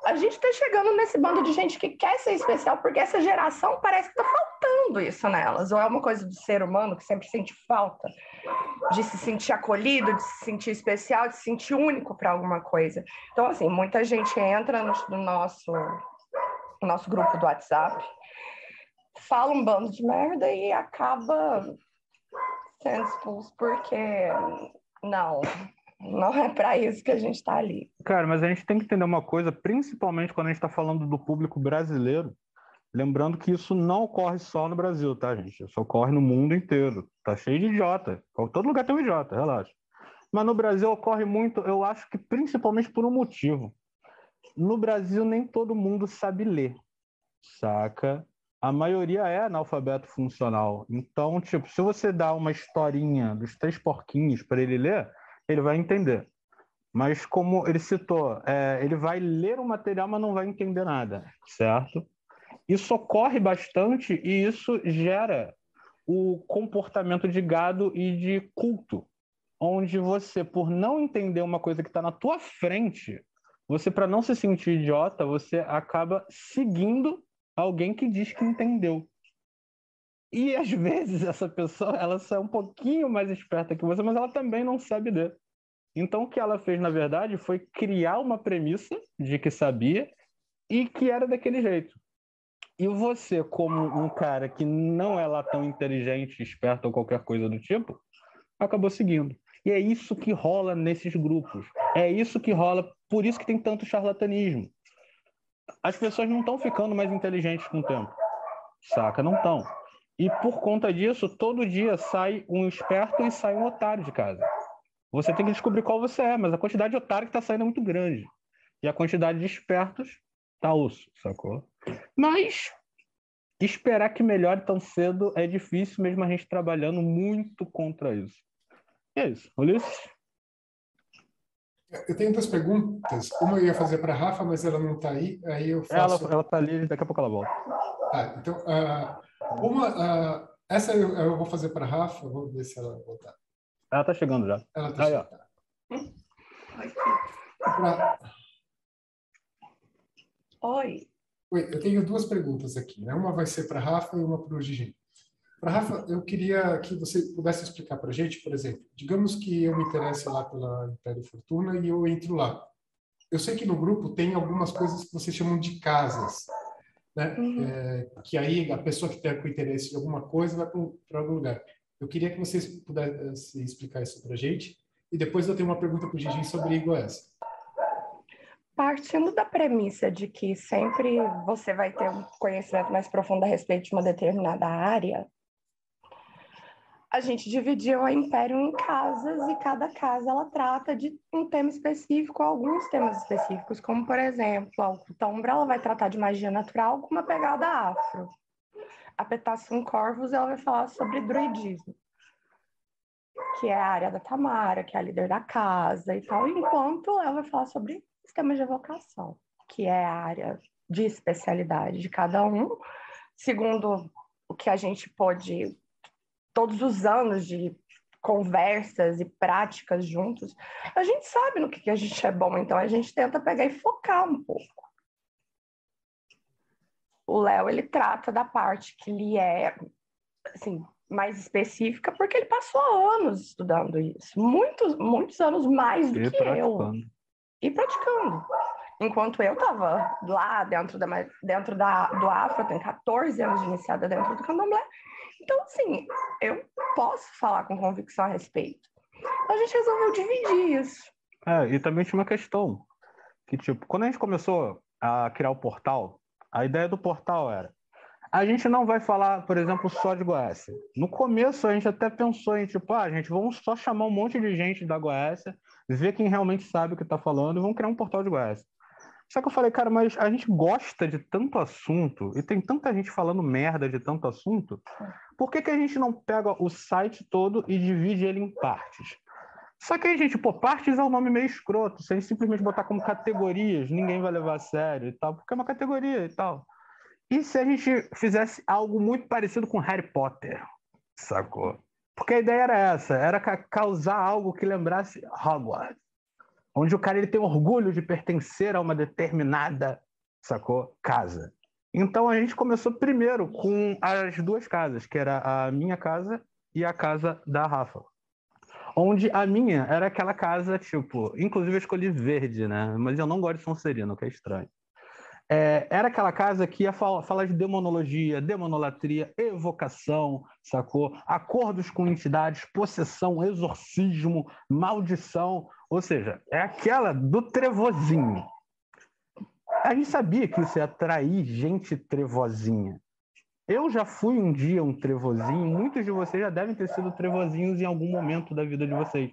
a gente está chegando nesse bando de gente que quer ser especial, porque essa geração parece que está faltando isso nelas. Ou é uma coisa do ser humano que sempre sente falta de se sentir acolhido, de se sentir especial, de se sentir único para alguma coisa. Então, assim, muita gente entra no, no nosso, no nosso grupo do WhatsApp, fala um bando de merda e acaba sendo expulso porque não, não é para isso que a gente está ali. Cara, mas a gente tem que entender uma coisa, principalmente quando a gente está falando do público brasileiro, lembrando que isso não ocorre só no Brasil, tá, gente? Isso ocorre no mundo inteiro. Tá cheio de idiota. Todo lugar tem um idiota, relaxa. Mas no Brasil ocorre muito, eu acho que principalmente por um motivo. No Brasil nem todo mundo sabe ler, saca? A maioria é analfabeto funcional. Então, tipo, se você dá uma historinha dos três porquinhos para ele ler, ele vai entender. Mas como ele citou, é, ele vai ler o material, mas não vai entender nada, certo? Isso ocorre bastante e isso gera o comportamento de gado e de culto, onde você, por não entender uma coisa que está na tua frente, você, para não se sentir idiota, você acaba seguindo alguém que diz que entendeu. E às vezes essa pessoa, ela é um pouquinho mais esperta que você, mas ela também não sabe ler. Então o que ela fez, na verdade, foi criar uma premissa de que sabia e que era daquele jeito. E você, como um cara que não é lá tão inteligente, esperto ou qualquer coisa do tipo, acabou seguindo. E é isso que rola nesses grupos. É isso que rola, por isso que tem tanto charlatanismo. As pessoas não estão ficando mais inteligentes com o tempo. Saca? Não estão. E por conta disso, todo dia sai um esperto e sai um otário de casa. Você tem que descobrir qual você é, mas a quantidade de otário que está saindo é muito grande. E a quantidade de espertos tá osso, sacou? Mas esperar que melhore tão cedo é difícil, mesmo a gente trabalhando muito contra isso. E é isso. Ulisses? Eu tenho duas perguntas. Uma eu ia fazer para a Rafa, mas ela não está aí. Aí eu faço... Ela está ali, daqui a pouco ela volta. Tá, então, uh, uma, uh, essa eu, eu, vou fazer para a Rafa, vou ver se ela voltar. Ela está chegando já. Ela está chegando. Pra... Oi. Oi, eu tenho duas perguntas aqui. Né? Uma vai ser para a Rafa e uma para o Gigi. Para Rafa, eu queria que você pudesse explicar para a gente, por exemplo, digamos que eu me interesse lá pela Império Fortuna e eu entro lá. Eu sei que no grupo tem algumas coisas que vocês chamam de casas, né? Uhum. É, que aí a pessoa que tem com interesse em alguma coisa vai para algum lugar. Eu queria que vocês pudessem explicar isso para a gente. E depois eu tenho uma pergunta para o Gigi sobre essa. Partindo da premissa de que sempre você vai ter um conhecimento mais profundo a respeito de uma determinada área, a gente dividiu o império em casas e cada casa ela trata de um tema específico, alguns temas específicos, como por exemplo, a Ocultombra ela vai tratar de magia natural com uma pegada afro. A Petassum Corvus ela vai falar sobre druidismo, que é a área da Tamara, que é a líder da casa e tal, enquanto ela vai falar sobre sistemas de evocação, que é a área de especialidade de cada um, segundo o que a gente pode todos os anos de conversas e práticas juntos, a gente sabe no que, que a gente é bom, então a gente tenta pegar e focar um pouco. O Léo, ele trata da parte que ele é, assim, mais específica, porque ele passou anos estudando isso, muitos, muitos anos mais do e que praticando. eu. E praticando. Enquanto eu estava lá dentro, da, dentro da, do Afro, eu tenho 14 anos de iniciada dentro do candomblé, então, assim, eu posso falar com convicção a respeito. A gente resolveu dividir isso. É, e também tinha uma questão, que tipo, quando a gente começou a criar o portal, a ideia do portal era, a gente não vai falar, por exemplo, só de Goiás. No começo a gente até pensou em tipo, ah, gente, vamos só chamar um monte de gente da Goiás, ver quem realmente sabe o que está falando e vamos criar um portal de Goiás. Só que eu falei, cara, mas a gente gosta de tanto assunto e tem tanta gente falando merda de tanto assunto, por que, que a gente não pega o site todo e divide ele em partes? Só que aí, gente, pô, partes é um nome meio escroto. Se a gente simplesmente botar como categorias, ninguém vai levar a sério e tal, porque é uma categoria e tal. E se a gente fizesse algo muito parecido com Harry Potter, sacou? Porque a ideia era essa, era causar algo que lembrasse Hogwarts onde o cara ele tem orgulho de pertencer a uma determinada, sacou? Casa. Então a gente começou primeiro com as duas casas, que era a minha casa e a casa da Rafa. Onde a minha era aquela casa, tipo, inclusive eu escolhi verde, né? Mas eu não gosto de Sonserino, que é estranho. É, era aquela casa que ia falar, falar de demonologia, demonolatria, evocação, sacou? Acordos com entidades, possessão, exorcismo, maldição. Ou seja, é aquela do trevozinho. A gente sabia que isso ia atrair gente trevozinha. Eu já fui um dia um trevozinho, muitos de vocês já devem ter sido trevozinhos em algum momento da vida de vocês.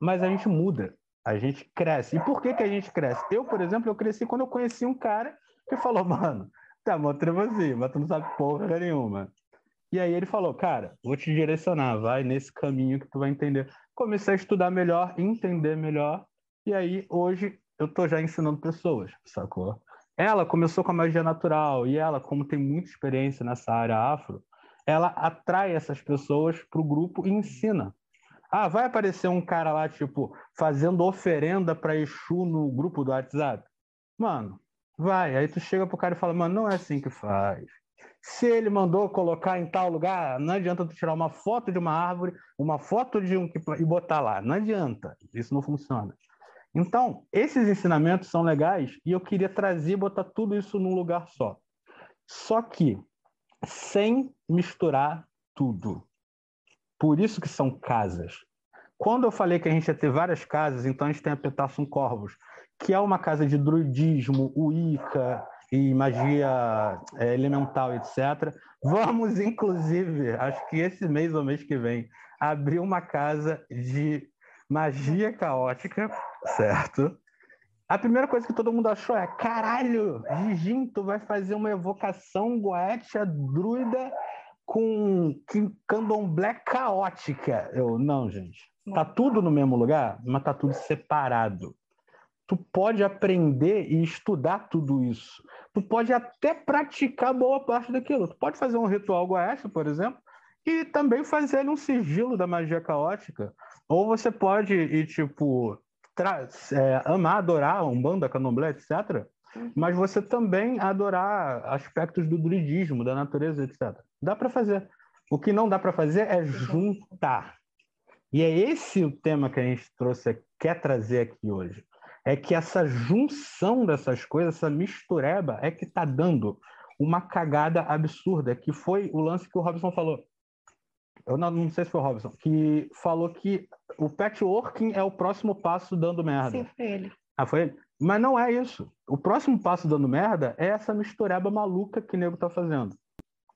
Mas a gente muda, a gente cresce. E por que, que a gente cresce? Eu, por exemplo, eu cresci quando eu conheci um cara que falou, mano, Tá, mó trevozinho, mas tu não sabe porra nenhuma. E aí ele falou, cara, vou te direcionar, vai nesse caminho que tu vai entender. Comecei a estudar melhor, entender melhor, e aí hoje eu tô já ensinando pessoas, sacou? Ela começou com a magia natural, e ela, como tem muita experiência nessa área afro, ela atrai essas pessoas pro grupo e ensina. Ah, vai aparecer um cara lá, tipo, fazendo oferenda para Exu no grupo do WhatsApp? Mano, vai. Aí tu chega pro cara e fala, mano, não é assim que faz. Se ele mandou colocar em tal lugar, não adianta tu tirar uma foto de uma árvore, uma foto de um e botar lá. Não adianta. Isso não funciona. Então, esses ensinamentos são legais e eu queria trazer e botar tudo isso num lugar só. Só que sem misturar tudo. Por isso que são casas. Quando eu falei que a gente ia ter várias casas, então a gente tem a Petassum Corvos, que é uma casa de druidismo, Wicca, e magia é, elemental, etc. Vamos, inclusive, acho que esse mês ou mês que vem, abrir uma casa de magia caótica, certo? A primeira coisa que todo mundo achou é: caralho, Gigim, tu vai fazer uma evocação goetia druida com candomblé caótica. Eu, não, gente. Tá tudo no mesmo lugar, mas tá tudo separado tu pode aprender e estudar tudo isso. Tu pode até praticar boa parte daquilo. Tu pode fazer um ritual goécio, por exemplo, e também fazer um sigilo da magia caótica. Ou você pode ir, tipo, é, amar, adorar um banda, candomblé, etc. Uhum. Mas você também adorar aspectos do druidismo, da natureza, etc. Dá para fazer. O que não dá para fazer é juntar. E é esse o tema que a gente trouxe, quer trazer aqui hoje é que essa junção dessas coisas, essa mistureba, é que está dando uma cagada absurda, que foi o lance que o Robson falou. Eu não, não sei se foi o Robson, que falou que o patchworking é o próximo passo dando merda. Sim, foi ele. Ah, foi ele? Mas não é isso. O próximo passo dando merda é essa mistureba maluca que o nego tá fazendo.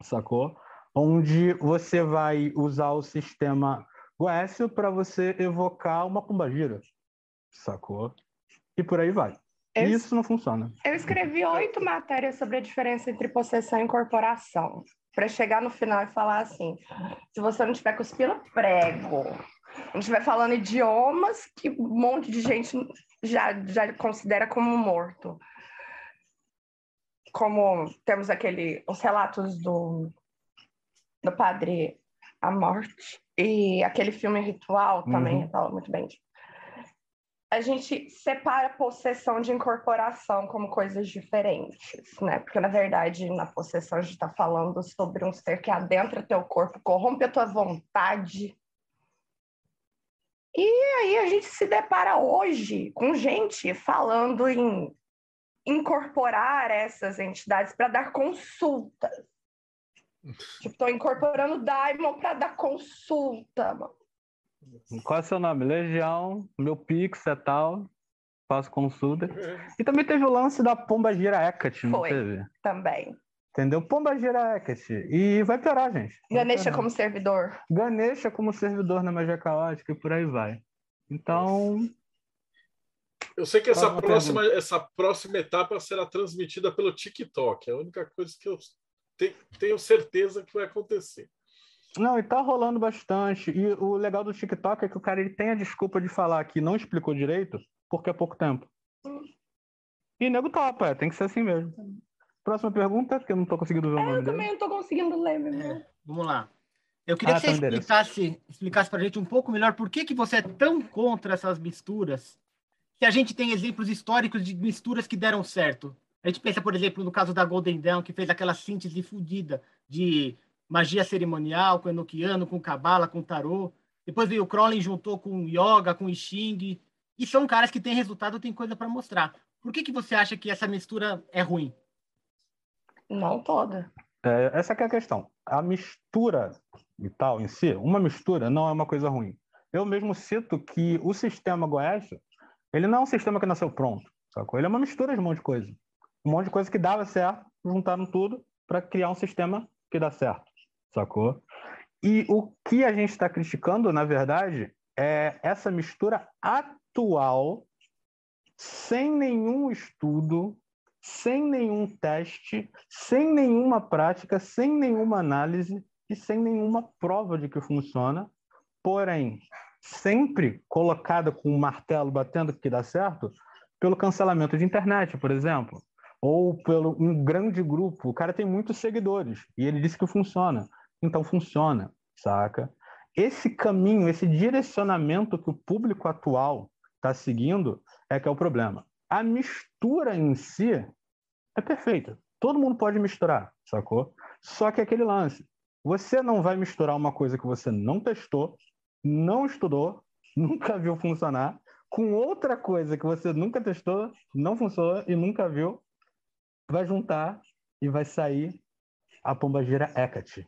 Sacou? Onde você vai usar o sistema Goécio para você evocar uma pombagira. Sacou? e por aí vai. Eu, Isso não funciona. Eu escrevi oito matérias sobre a diferença entre possessão e incorporação, para chegar no final e falar assim: se você não tiver cuspindo prego, não estiver falando idiomas que um monte de gente já, já considera como morto. Como temos aquele, os relatos do, do padre A Morte e aquele filme Ritual também uhum. fala muito bem a gente separa possessão de incorporação como coisas diferentes, né? Porque, na verdade, na possessão a gente está falando sobre um ser que adentra teu corpo, corrompe a tua vontade. E aí a gente se depara hoje com gente falando em incorporar essas entidades para dar consultas. Tipo, estou incorporando Daimon para dar consulta, mano. Qual é o seu nome? Legião, meu Pix é tal, faço consulta. E também teve o lance da Pomba Gira Hecate, não Foi, teve? também. Entendeu? Pomba Gira Hecate. E vai piorar, gente. Vai Ganesha piorar. como servidor. Ganesha como servidor na magia caótica e por aí vai. Então... Eu sei que essa próxima, essa próxima etapa será transmitida pelo TikTok. É a única coisa que eu tenho certeza que vai acontecer. Não, e tá rolando bastante. E o legal do TikTok é que o cara ele tem a desculpa de falar que não explicou direito porque é pouco tempo. E nego topa, é, tem que ser assim mesmo. Próxima pergunta, que eu não tô conseguindo ver o é, nome Eu também não tô conseguindo ler, meu é, Vamos lá. Eu queria ah, que você tá explicasse, explicasse pra gente um pouco melhor por que, que você é tão contra essas misturas. Se a gente tem exemplos históricos de misturas que deram certo. A gente pensa, por exemplo, no caso da Golden Dawn, que fez aquela síntese fodida de magia cerimonial, com Enochiano, com Cabala, com Tarô. Depois veio o Crowley, juntou com Yoga, com I Ching. E são caras que têm resultado, têm coisa para mostrar. Por que, que você acha que essa mistura é ruim? Não toda. É, essa é a questão. A mistura e tal em si, uma mistura não é uma coisa ruim. Eu mesmo cito que o sistema Goethe, ele não é um sistema que nasceu pronto, sacou? Ele é uma mistura de um monte de coisa. Um monte de coisa que dava certo, juntaram tudo para criar um sistema que dá certo sacou? E o que a gente está criticando, na verdade, é essa mistura atual, sem nenhum estudo, sem nenhum teste, sem nenhuma prática, sem nenhuma análise e sem nenhuma prova de que funciona, porém, sempre colocada com um martelo batendo que dá certo, pelo cancelamento de internet, por exemplo, ou pelo um grande grupo. O cara tem muitos seguidores e ele disse que funciona. Então funciona, saca? Esse caminho, esse direcionamento que o público atual está seguindo é que é o problema. A mistura em si é perfeita. Todo mundo pode misturar, sacou? Só que é aquele lance. Você não vai misturar uma coisa que você não testou, não estudou, nunca viu funcionar, com outra coisa que você nunca testou, não funcionou e nunca viu, vai juntar e vai sair a pombagira Hecate,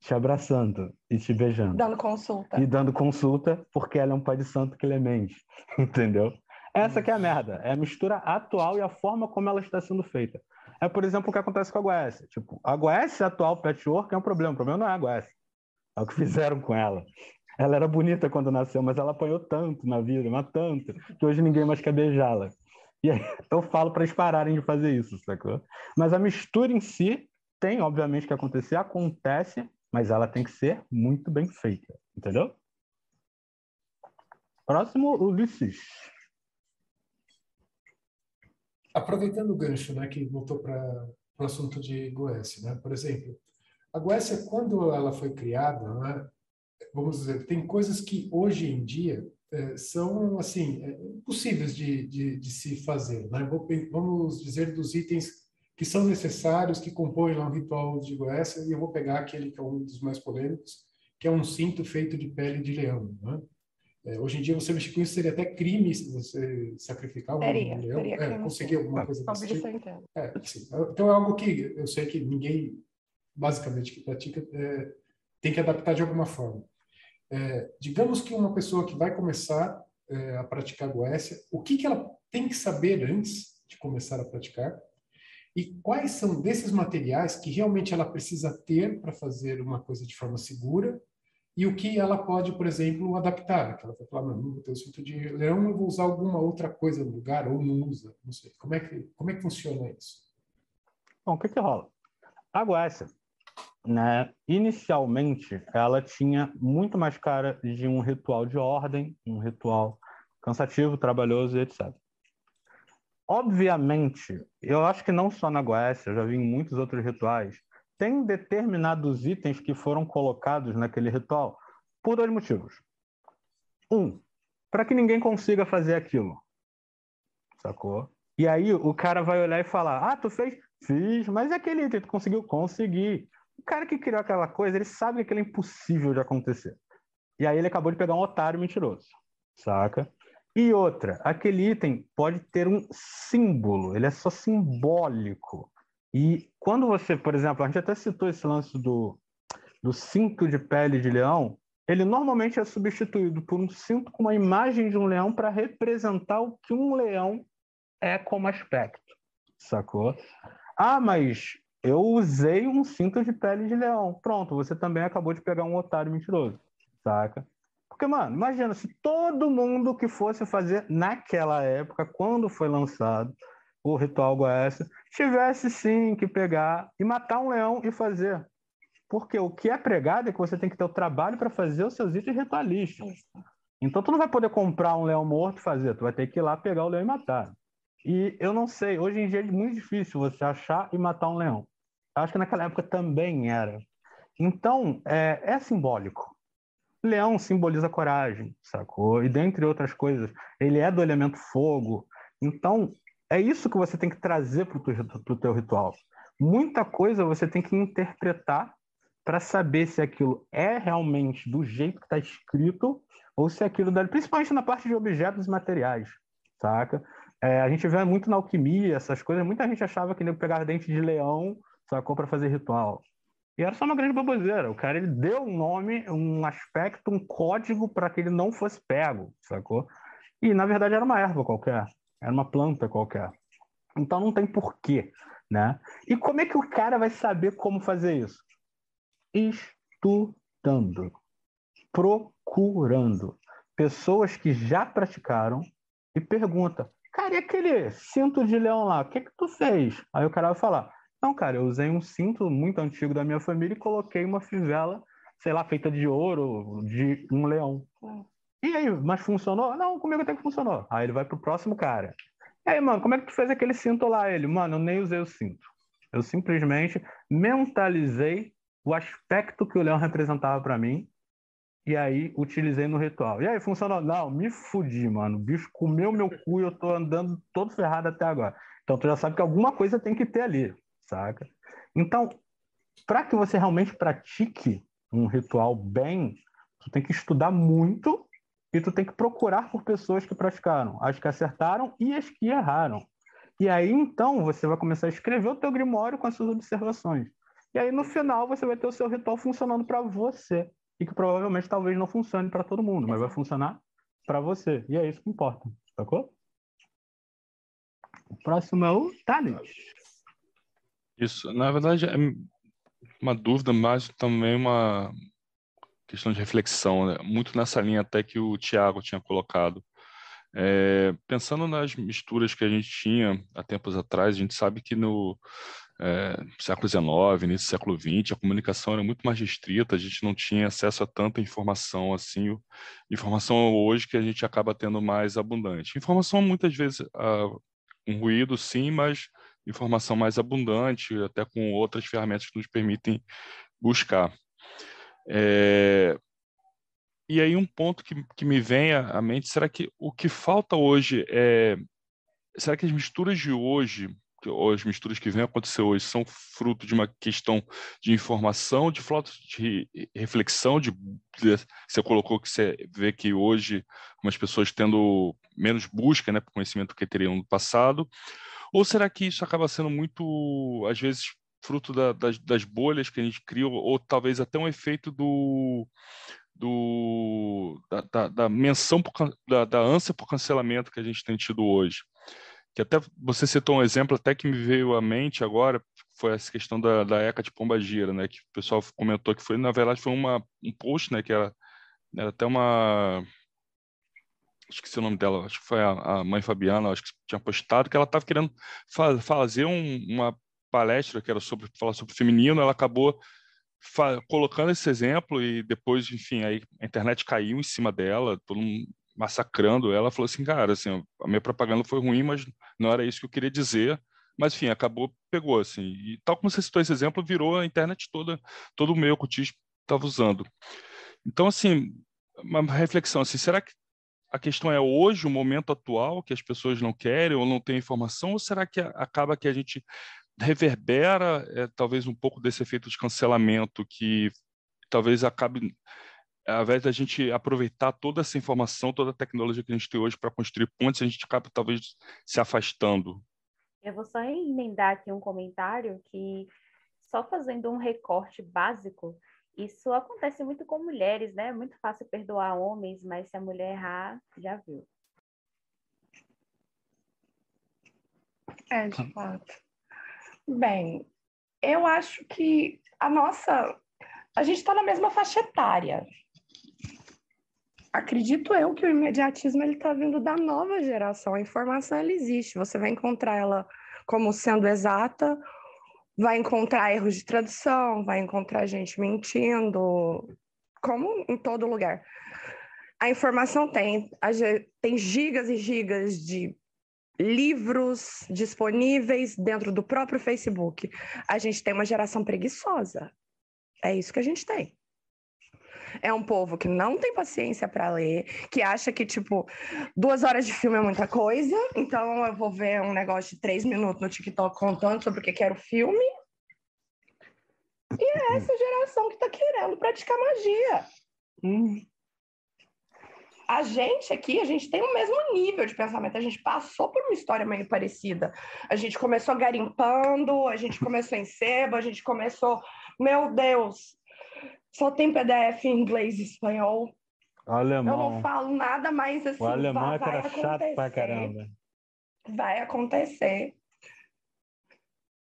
te abraçando e te beijando. Dando consulta. E dando consulta, porque ela é um pai de santo clemente, entendeu? Essa que é a merda, é a mistura atual e a forma como ela está sendo feita. É, por exemplo, o que acontece com a Goécia. Tipo, a Goécia atual patchwork é um problema, o problema não é a Goécia. É o que fizeram com ela. Ela era bonita quando nasceu, mas ela apanhou tanto na vida, mas tanto, que hoje ninguém mais quer beijá-la. E aí eu falo para eles pararem de fazer isso, sacou? Mas a mistura em si tem, obviamente, que acontecer, acontece, mas ela tem que ser muito bem feita, entendeu? Próximo, Ulisses. Aproveitando o gancho, né, que voltou para o assunto de Goécia, né? Por exemplo, a Goécia, quando ela foi criada, né, vamos dizer, tem coisas que hoje em dia é, são assim é, possíveis de, de, de, se fazer. Né? Vamos dizer dos itens que são necessários, que compõem lá um ritual de Goécia, e eu vou pegar aquele que é um dos mais polêmicos, que é um cinto feito de pele de leão. Né? É, hoje em dia, você mexer com isso seria até crime se você sacrificar um seria, leão. Seria é, conseguir alguma coisa desse tipo. É, então, é algo que eu sei que ninguém, basicamente, que pratica, é, tem que adaptar de alguma forma. É, digamos que uma pessoa que vai começar é, a praticar Goécia, o que, que ela tem que saber antes de começar a praticar? E quais são desses materiais que realmente ela precisa ter para fazer uma coisa de forma segura e o que ela pode, por exemplo, adaptar. Que ela vai falar, não, vou ter o cinto de leão, eu vou usar alguma outra coisa no lugar, ou não usa, não sei. Como é que, como é que funciona isso? Bom, o que que rola? A Goécia, né, inicialmente, ela tinha muito mais cara de um ritual de ordem, um ritual cansativo, trabalhoso e etc. Obviamente, eu acho que não só na Goécia, eu já vi em muitos outros rituais, tem determinados itens que foram colocados naquele ritual por dois motivos. Um, para que ninguém consiga fazer aquilo. Sacou? E aí o cara vai olhar e falar: Ah, tu fez? Fiz, mas é aquele item tu conseguiu? Conseguir. O cara que criou aquela coisa, ele sabe que aquilo é impossível de acontecer. E aí ele acabou de pegar um otário mentiroso, saca? E outra, aquele item pode ter um símbolo, ele é só simbólico. E quando você, por exemplo, a gente até citou esse lance do, do cinto de pele de leão, ele normalmente é substituído por um cinto com uma imagem de um leão para representar o que um leão é como aspecto, sacou? Ah, mas eu usei um cinto de pele de leão. Pronto, você também acabou de pegar um otário mentiroso, saca? Porque, mano, imagina se todo mundo que fosse fazer naquela época, quando foi lançado o ritual Goécia, tivesse sim que pegar e matar um leão e fazer. Porque o que é pregado é que você tem que ter o trabalho para fazer os seus itens ritualísticos. Então, tu não vai poder comprar um leão morto e fazer, tu vai ter que ir lá pegar o leão e matar. E eu não sei, hoje em dia é muito difícil você achar e matar um leão. Acho que naquela época também era. Então, é, é simbólico. Leão simboliza coragem, sacou? E dentre outras coisas, ele é do elemento fogo. Então, é isso que você tem que trazer para o teu ritual. Muita coisa você tem que interpretar para saber se aquilo é realmente do jeito que está escrito ou se aquilo dá, principalmente na parte de objetos e materiais, saca? É, a gente vê muito na alquimia essas coisas. Muita gente achava que ele pegava dente de leão sacou para fazer ritual. E era só uma grande baboseira. O cara ele deu um nome, um aspecto, um código para que ele não fosse pego, sacou? E na verdade era uma erva qualquer, era uma planta qualquer. Então não tem porquê, né? E como é que o cara vai saber como fazer isso? Estudando, procurando pessoas que já praticaram e pergunta: cara, e aquele cinto de leão lá? O que que tu fez? Aí o cara vai falar, não, cara, eu usei um cinto muito antigo da minha família e coloquei uma fivela, sei lá, feita de ouro, de um leão. E aí, mas funcionou? Não, comigo até que funcionou. Aí ele vai pro próximo cara. E aí, mano, como é que tu fez aquele cinto lá? Ele, mano, eu nem usei o cinto. Eu simplesmente mentalizei o aspecto que o leão representava para mim e aí utilizei no ritual. E aí, funcionou? Não, me fudi, mano. O bicho comeu meu cu e eu tô andando todo ferrado até agora. Então tu já sabe que alguma coisa tem que ter ali, saca? Então, para que você realmente pratique um ritual bem, tu tem que estudar muito e tu tem que procurar por pessoas que praticaram, as que acertaram e as que erraram. E aí, então, você vai começar a escrever o teu grimório com as suas observações. E aí, no final, você vai ter o seu ritual funcionando para você. E que provavelmente talvez não funcione para todo mundo, mas vai funcionar para você. E é isso que importa, sacou? O próximo é o Thales. Isso, na verdade, é uma dúvida, mas também uma questão de reflexão, né? muito nessa linha até que o Tiago tinha colocado. É, pensando nas misturas que a gente tinha há tempos atrás, a gente sabe que no é, século XIX, início do século XX, a comunicação era muito mais restrita, a gente não tinha acesso a tanta informação assim, informação hoje que a gente acaba tendo mais abundante. Informação muitas vezes uh, um ruído, sim, mas informação mais abundante, até com outras ferramentas que nos permitem buscar. É, e aí um ponto que, que me vem à mente, será que o que falta hoje é... Será que as misturas de hoje, ou as misturas que vêm acontecer hoje, são fruto de uma questão de informação, de falta de reflexão, de, você colocou que você vê que hoje umas pessoas tendo menos busca né, por conhecimento que teriam no passado, ou será que isso acaba sendo muito, às vezes, fruto da, das, das, bolhas que a gente cria, ou, talvez até um efeito do, do da, da, da menção, por, da, da ânsia por cancelamento que a gente tem tido hoje? Que até você citou um exemplo até que me veio à mente agora, foi essa questão da, da ECA de Pombagira, né? Que o pessoal comentou que foi, na verdade, foi uma, um post, né? Que era, era até uma esqueci o nome dela, acho que foi a, a mãe Fabiana, acho que tinha postado que ela estava querendo fa fazer um, uma palestra que era sobre falar sobre feminino, ela acabou colocando esse exemplo e depois, enfim, aí a internet caiu em cima dela, todo mundo massacrando ela, falou assim, cara, assim, a minha propaganda foi ruim, mas não era isso que eu queria dizer, mas enfim, acabou, pegou, assim, e tal como você citou esse exemplo, virou a internet toda, todo o meio que o estava usando. Então, assim, uma reflexão, assim, será que a questão é hoje, o momento atual, que as pessoas não querem ou não têm informação, ou será que acaba que a gente reverbera é, talvez um pouco desse efeito de cancelamento que talvez acabe ao invés da gente aproveitar toda essa informação, toda a tecnologia que a gente tem hoje para construir pontes, a gente acaba talvez se afastando. Eu vou só emendar aqui um comentário que só fazendo um recorte básico, isso acontece muito com mulheres, né? É muito fácil perdoar homens, mas se a mulher errar, já viu. É, de fato. Bem, eu acho que a nossa. A gente está na mesma faixa etária. Acredito eu que o imediatismo ele está vindo da nova geração. A informação ela existe. Você vai encontrar ela como sendo exata vai encontrar erros de tradução, vai encontrar gente mentindo, como em todo lugar. A informação tem, tem gigas e gigas de livros disponíveis dentro do próprio Facebook. A gente tem uma geração preguiçosa. É isso que a gente tem. É um povo que não tem paciência para ler, que acha que, tipo, duas horas de filme é muita coisa, então eu vou ver um negócio de três minutos no TikTok contando sobre o que quero filme. E é essa geração que está querendo praticar magia. Hum. A gente aqui, a gente tem o mesmo nível de pensamento. A gente passou por uma história meio parecida. A gente começou garimpando, a gente começou em sebo, a gente começou, meu Deus, só tem PDF em inglês e espanhol. Alemão. Eu não falo nada mais assim. O alemão é vai era chato pra caramba. Vai acontecer.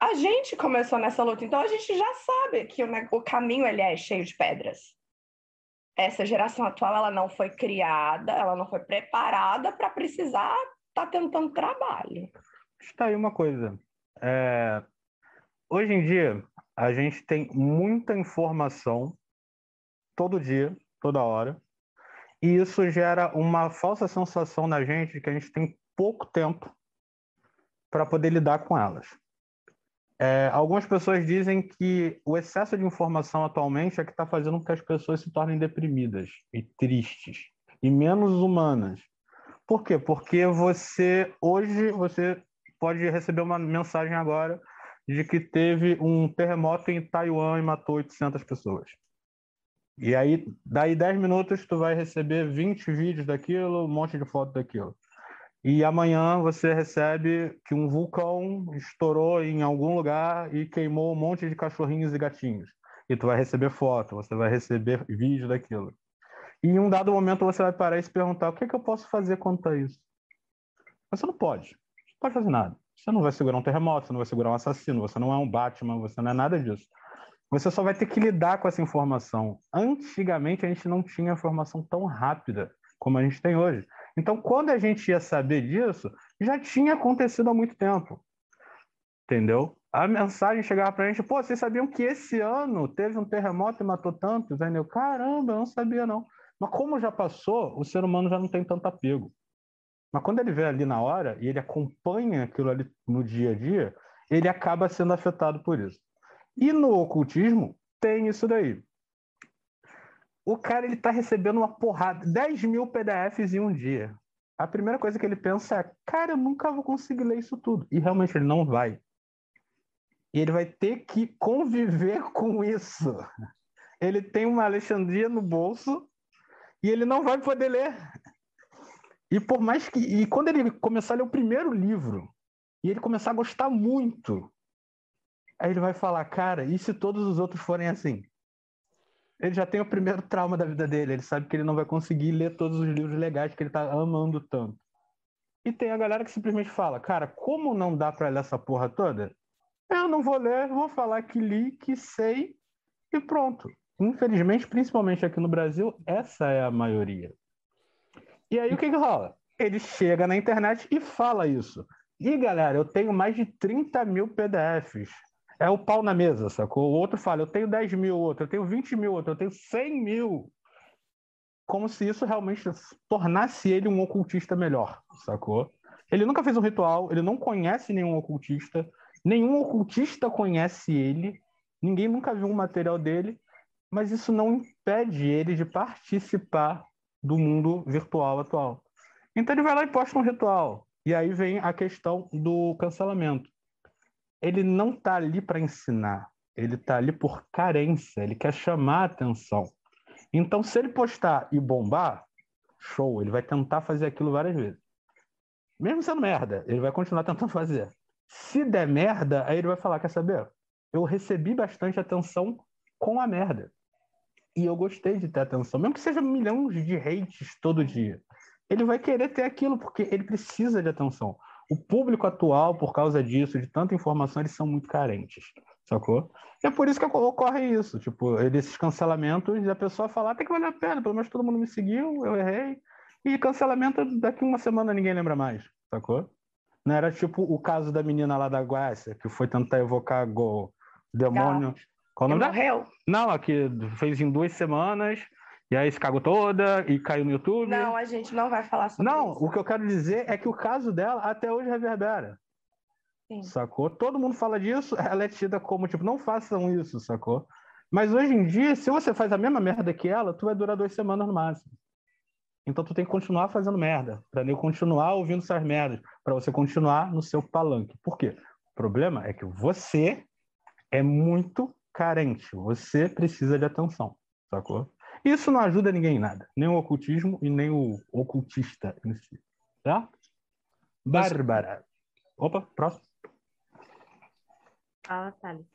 A gente começou nessa luta, então a gente já sabe que o, o caminho ele é cheio de pedras. Essa geração atual ela não foi criada, ela não foi preparada para precisar está tentando trabalho. Está aí uma coisa. É, Hoje em dia, a gente tem muita informação todo dia, toda hora, e isso gera uma falsa sensação na gente de que a gente tem pouco tempo para poder lidar com elas. É, algumas pessoas dizem que o excesso de informação atualmente é que está fazendo com que as pessoas se tornem deprimidas e tristes e menos humanas. Por quê? Porque você hoje você pode receber uma mensagem agora de que teve um terremoto em Taiwan e matou 800 pessoas. E aí, daí 10 minutos, tu vai receber 20 vídeos daquilo, um monte de foto daquilo. E amanhã você recebe que um vulcão estourou em algum lugar e queimou um monte de cachorrinhos e gatinhos. E tu vai receber foto, você vai receber vídeo daquilo. E em um dado momento você vai parar e se perguntar: o que, é que eu posso fazer quanto a isso? Você não pode. Não pode fazer nada. Você não vai segurar um terremoto, você não vai segurar um assassino, você não é um Batman, você não é nada disso. Você só vai ter que lidar com essa informação. Antigamente a gente não tinha informação tão rápida como a gente tem hoje. Então, quando a gente ia saber disso, já tinha acontecido há muito tempo. Entendeu? A mensagem chegava para a gente, pô, vocês sabiam que esse ano teve um terremoto e matou tantos? Aí eu, caramba, eu não sabia não. Mas como já passou, o ser humano já não tem tanto apego. Mas quando ele vê ali na hora e ele acompanha aquilo ali no dia a dia, ele acaba sendo afetado por isso. E no ocultismo tem isso daí. O cara ele está recebendo uma porrada, 10 mil PDFs em um dia. A primeira coisa que ele pensa é, cara, eu nunca vou conseguir ler isso tudo. E realmente ele não vai. E ele vai ter que conviver com isso. Ele tem uma Alexandria no bolso e ele não vai poder ler. E por mais que. E quando ele começar a ler o primeiro livro, e ele começar a gostar muito, aí ele vai falar, cara, e se todos os outros forem assim? Ele já tem o primeiro trauma da vida dele, ele sabe que ele não vai conseguir ler todos os livros legais que ele tá amando tanto. E tem a galera que simplesmente fala, cara, como não dá para ler essa porra toda? Eu não vou ler, vou falar que li, que sei e pronto. Infelizmente, principalmente aqui no Brasil, essa é a maioria. E aí o que, que rola? Ele chega na internet e fala isso. E galera, eu tenho mais de 30 mil PDFs. É o pau na mesa, sacou? O outro fala, eu tenho 10 mil, outro, eu tenho 20 mil, outro, eu tenho 100 mil. Como se isso realmente tornasse ele um ocultista melhor, sacou? Ele nunca fez um ritual, ele não conhece nenhum ocultista, nenhum ocultista conhece ele, ninguém nunca viu um material dele, mas isso não impede ele de participar do mundo virtual atual. Então ele vai lá e posta um ritual. E aí vem a questão do cancelamento. Ele não está ali para ensinar, ele está ali por carência, ele quer chamar a atenção. Então, se ele postar e bombar, show, ele vai tentar fazer aquilo várias vezes. Mesmo sendo merda, ele vai continuar tentando fazer. Se der merda, aí ele vai falar: quer saber? Eu recebi bastante atenção com a merda. E eu gostei de ter atenção, mesmo que seja milhões de hates todo dia. Ele vai querer ter aquilo porque ele precisa de atenção. O público atual, por causa disso, de tanta informação, eles são muito carentes, sacou? E é por isso que ocorre isso, tipo, esses cancelamentos e a pessoa falar, tem que valer a pena, pelo menos todo mundo me seguiu, eu errei. E cancelamento, daqui uma semana ninguém lembra mais, sacou? Não era tipo o caso da menina lá da Guácia, que foi tentar evocar o demônio. Qual o nome morreu? Não, a que fez em duas semanas, e aí se cagou toda e caiu no YouTube. Não, a gente não vai falar sobre Não, isso. o que eu quero dizer é que o caso dela até hoje reverbera. Sim. Sacou? Todo mundo fala disso, ela é tida como, tipo, não façam isso, sacou? Mas hoje em dia, se você faz a mesma merda que ela, tu vai durar duas semanas no máximo. Então tu tem que continuar fazendo merda, pra eu continuar ouvindo essas merdas, pra você continuar no seu palanque. Por quê? O problema é que você é muito carente, você precisa de atenção, sacou? Isso não ajuda ninguém em nada, nem o ocultismo e nem o ocultista em si, tá? Bárbara. Opa, próximo. Fala, Thales.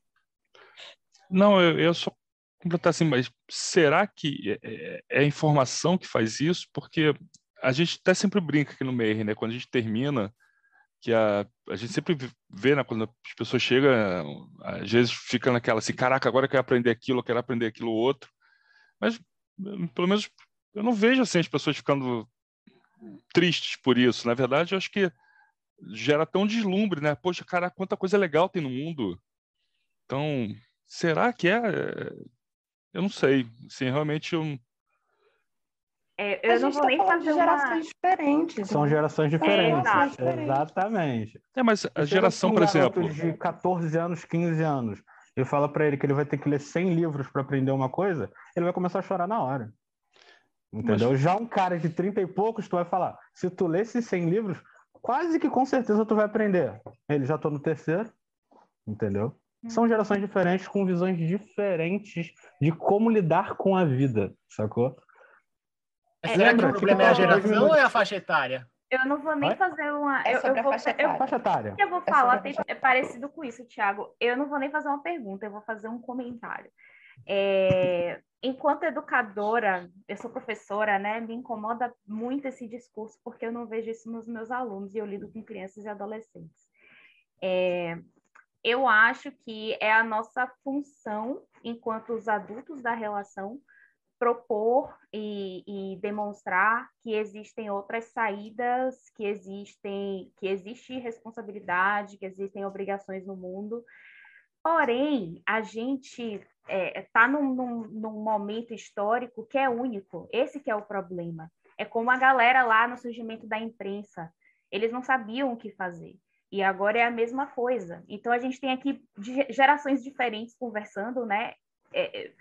Não, eu, eu só completar assim, mas será que é, é a informação que faz isso? Porque a gente até sempre brinca aqui no meio, né? Quando a gente termina, que a, a gente sempre vê, né, quando as pessoas chegam, às vezes fica naquela assim, caraca, agora eu quero aprender aquilo, eu quero aprender aquilo outro. Mas, pelo menos, eu não vejo assim as pessoas ficando tristes por isso. Na verdade, eu acho que gera tão deslumbre, né? Poxa, cara, quanta coisa legal tem no mundo. Então, será que é? Eu não sei. Sim, realmente eu. É, eu não vou tá nem fazer gerações uma... diferentes. São né? gerações diferentes. É, Exatamente. É, mas a geração, um por exemplo. de 14 anos, 15 anos, eu falo para ele que ele vai ter que ler 100 livros para aprender uma coisa, ele vai começar a chorar na hora. Entendeu? Mas... Já um cara de 30 e poucos, tu vai falar, se tu lê esses 100 livros, quase que com certeza tu vai aprender. Ele já tô no terceiro, entendeu? São gerações diferentes com visões diferentes de como lidar com a vida, sacou? É, será que o problema é a geração ou é a faixa etária? Eu não vou nem Vai? fazer uma. É Eu, sobre eu a vou, faixa eu, etária. Faixa etária. eu vou É falar, a tem- é parecido com isso, Thiago. Eu não vou nem fazer uma pergunta, eu vou fazer um comentário. É, enquanto educadora, eu sou professora, né? Me incomoda muito esse discurso, porque eu não vejo isso nos meus alunos e eu lido com crianças e adolescentes. É, eu acho que é a nossa função, enquanto os adultos da relação, propor e, e demonstrar que existem outras saídas, que existem, que existe responsabilidade, que existem obrigações no mundo. Porém, a gente está num, num, num momento histórico que é único. Esse que é o problema. É como a galera lá no surgimento da imprensa. Eles não sabiam o que fazer. E agora é a mesma coisa. Então a gente tem aqui gerações diferentes conversando, né? É, é,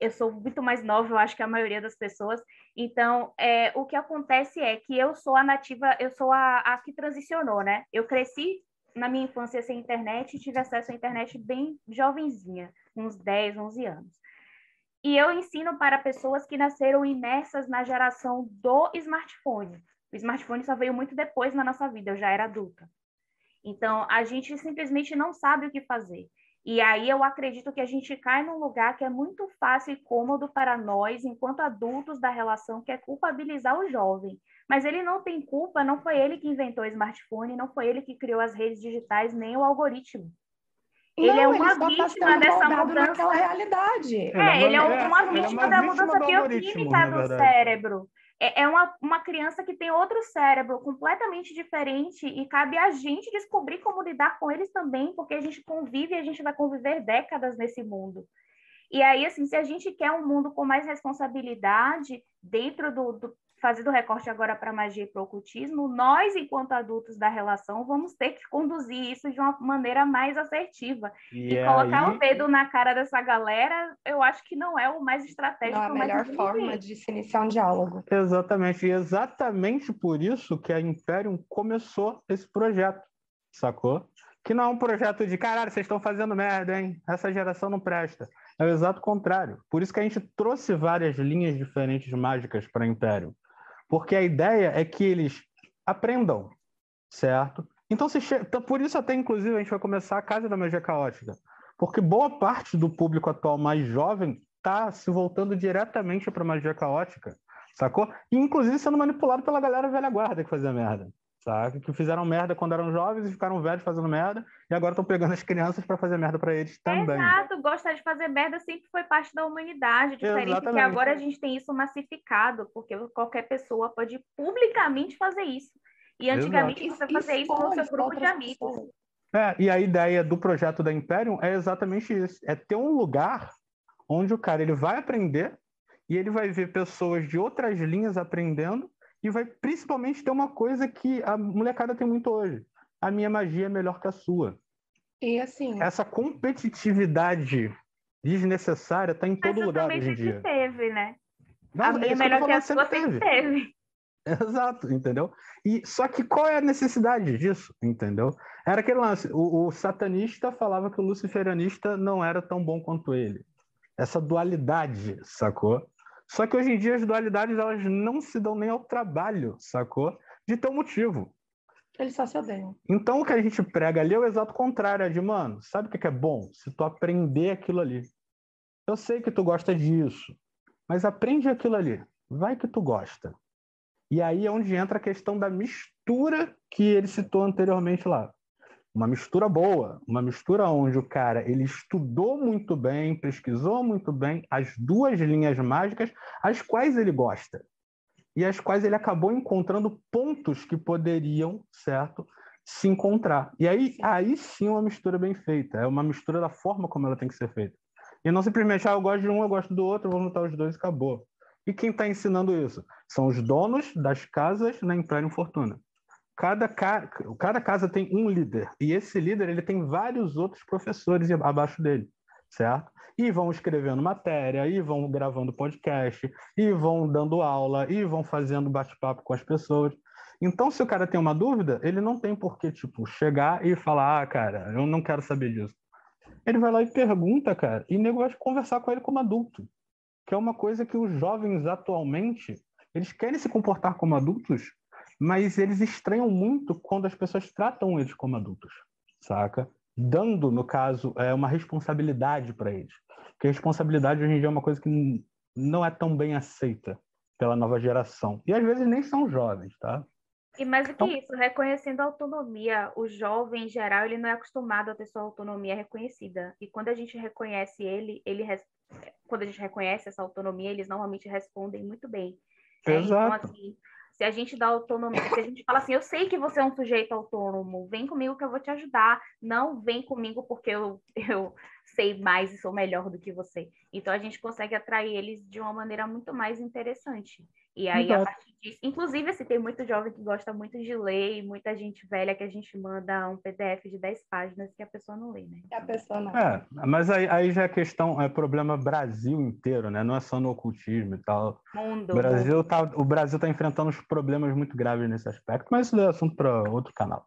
eu sou muito mais nova, eu acho que a maioria das pessoas. Então, é, o que acontece é que eu sou a nativa, eu sou a, a que transicionou, né? Eu cresci na minha infância sem internet e tive acesso à internet bem jovenzinha, uns 10, 11 anos. E eu ensino para pessoas que nasceram imersas na geração do smartphone. O smartphone só veio muito depois na nossa vida, eu já era adulta. Então, a gente simplesmente não sabe o que fazer. E aí eu acredito que a gente cai num lugar que é muito fácil e cômodo para nós, enquanto adultos da relação, que é culpabilizar o jovem. Mas ele não tem culpa, não foi ele que inventou o smartphone, não foi ele que criou as redes digitais, nem o algoritmo. Ele é uma tá vítima dessa mudança. naquela realidade. É, ele é é, uma ele é vítima uma da vítima mudança do algoritmo, bioquímica do verdade. cérebro. É, é uma, uma criança que tem outro cérebro completamente diferente e cabe a gente descobrir como lidar com eles também, porque a gente convive e a gente vai conviver décadas nesse mundo. E aí, assim, se a gente quer um mundo com mais responsabilidade dentro do, do fazendo recorte agora para magia e para ocultismo, nós, enquanto adultos da relação, vamos ter que conduzir isso de uma maneira mais assertiva. E, E colocar aí, o dedo na cara dessa galera, eu acho que não é o mais estratégico. Não, a o mais melhor forma de se iniciar um diálogo. Exatamente, e exatamente por isso que a Imperium começou esse projeto, sacou? Que não é um projeto de caralho, vocês estão fazendo merda, hein? Essa geração não presta. É o exato contrário. Por isso que a gente trouxe várias linhas diferentes mágicas para a Imperium. Porque a ideia é que eles aprendam, certo? Então, che... então, por isso até, inclusive, a gente vai começar a Casa da Magia Caótica. Porque boa parte do público atual mais jovem está se voltando diretamente para magia caótica, sacou? E, inclusive, sendo manipulado pela galera velha guarda que fazia merda, saca? Que fizeram merda quando eram jovens e ficaram velhos fazendo merda, e agora estão pegando as crianças para fazer merda para eles também. Exato, gostar de fazer merda sempre foi parte da humanidade, diferente que Exatamente. agora a gente tem isso massificado, porque qualquer pessoa pode publicamente fazer isso. E antigamente Exato. você fazia isso no seu grupo de amigos. pessoas. É, e a ideia do projeto da Imperium é exatamente isso: é ter um lugar onde o cara ele vai aprender e ele vai ver pessoas de outras linhas aprendendo e vai principalmente ter uma coisa que a molecada tem muito hoje: a minha magia é melhor que a sua. E assim, Essa competitividade desnecessária está em todo lugar hoje em dia. teve, né? Não, a é minha que tô melhor que a falando, sua sempre teve. Exato, entendeu? E só que qual é a necessidade disso, entendeu? Era aquele lance, o, o satanista falava que o luciferianista não era tão bom quanto ele. Essa dualidade, sacou? Só que hoje em dia as dualidades elas não se dão nem ao trabalho, sacou? De ter um motivo. eles só se odeiam. Então o que a gente prega ali é o exato contrário, é de, mano, sabe o que que é bom? Se tu aprender aquilo ali. Eu sei que tu gosta disso, mas aprende aquilo ali. Vai que tu gosta. E aí é onde entra a questão da mistura que ele citou anteriormente lá. Uma mistura boa, uma mistura onde o cara ele estudou muito bem, pesquisou muito bem as duas linhas mágicas, as quais ele gosta. e as quais ele acabou encontrando pontos que poderiam, certo, se encontrar. E aí, aí sim uma mistura bem feita, é uma mistura da forma como ela tem que ser feita. E não simplesmente, ah, eu gosto de um, eu gosto do outro, vamos juntar os dois e acabou. E quem está ensinando isso? São os donos das casas na Imperium Fortuna. Cada, ca... cada casa tem um líder, e esse líder ele tem vários outros professores abaixo dele, certo? E vão escrevendo matéria, e vão gravando podcast, e vão dando aula, e vão fazendo bate-papo com as pessoas. Então, se o cara tem uma dúvida, ele não tem por que, tipo, chegar e falar, ah, cara, eu não quero saber disso. Ele vai lá e pergunta, cara, e o nego vai conversar com ele como adulto, que é uma coisa que os jovens atualmente, eles querem se comportar como adultos, mas eles estranham muito quando as pessoas tratam eles como adultos, saca? Dando, no caso, é uma responsabilidade para eles. Porque responsabilidade hoje em dia é uma coisa que não é tão bem aceita pela nova geração. E às vezes nem são jovens, tá? E mais do que então, isso, reconhecendo a autonomia, o jovem em geral, ele não é acostumado a ter sua autonomia reconhecida. E quando a gente reconhece ele, ele quando a gente reconhece essa autonomia, eles normalmente respondem muito bem. Né? Então, assim, se a gente dá autonomia, se a gente fala assim, eu sei que você é um sujeito autônomo, vem comigo que eu vou te ajudar. Não vem comigo porque eu, eu sei mais e sou melhor do que você. Então a gente consegue atrair eles de uma maneira muito mais interessante. E aí, Exato. a partir disso, inclusive, assim, tem muito jovem que gosta muito de ler, e muita gente velha que a gente manda um PDF de 10 páginas que a pessoa não lê, né? Que a pessoa não. É, mas aí, aí já é questão, é problema Brasil inteiro, né? Não é só no ocultismo e tal. Mundo. O Brasil tá, o Brasil tá enfrentando uns problemas muito graves nesse aspecto, mas isso é assunto para outro canal.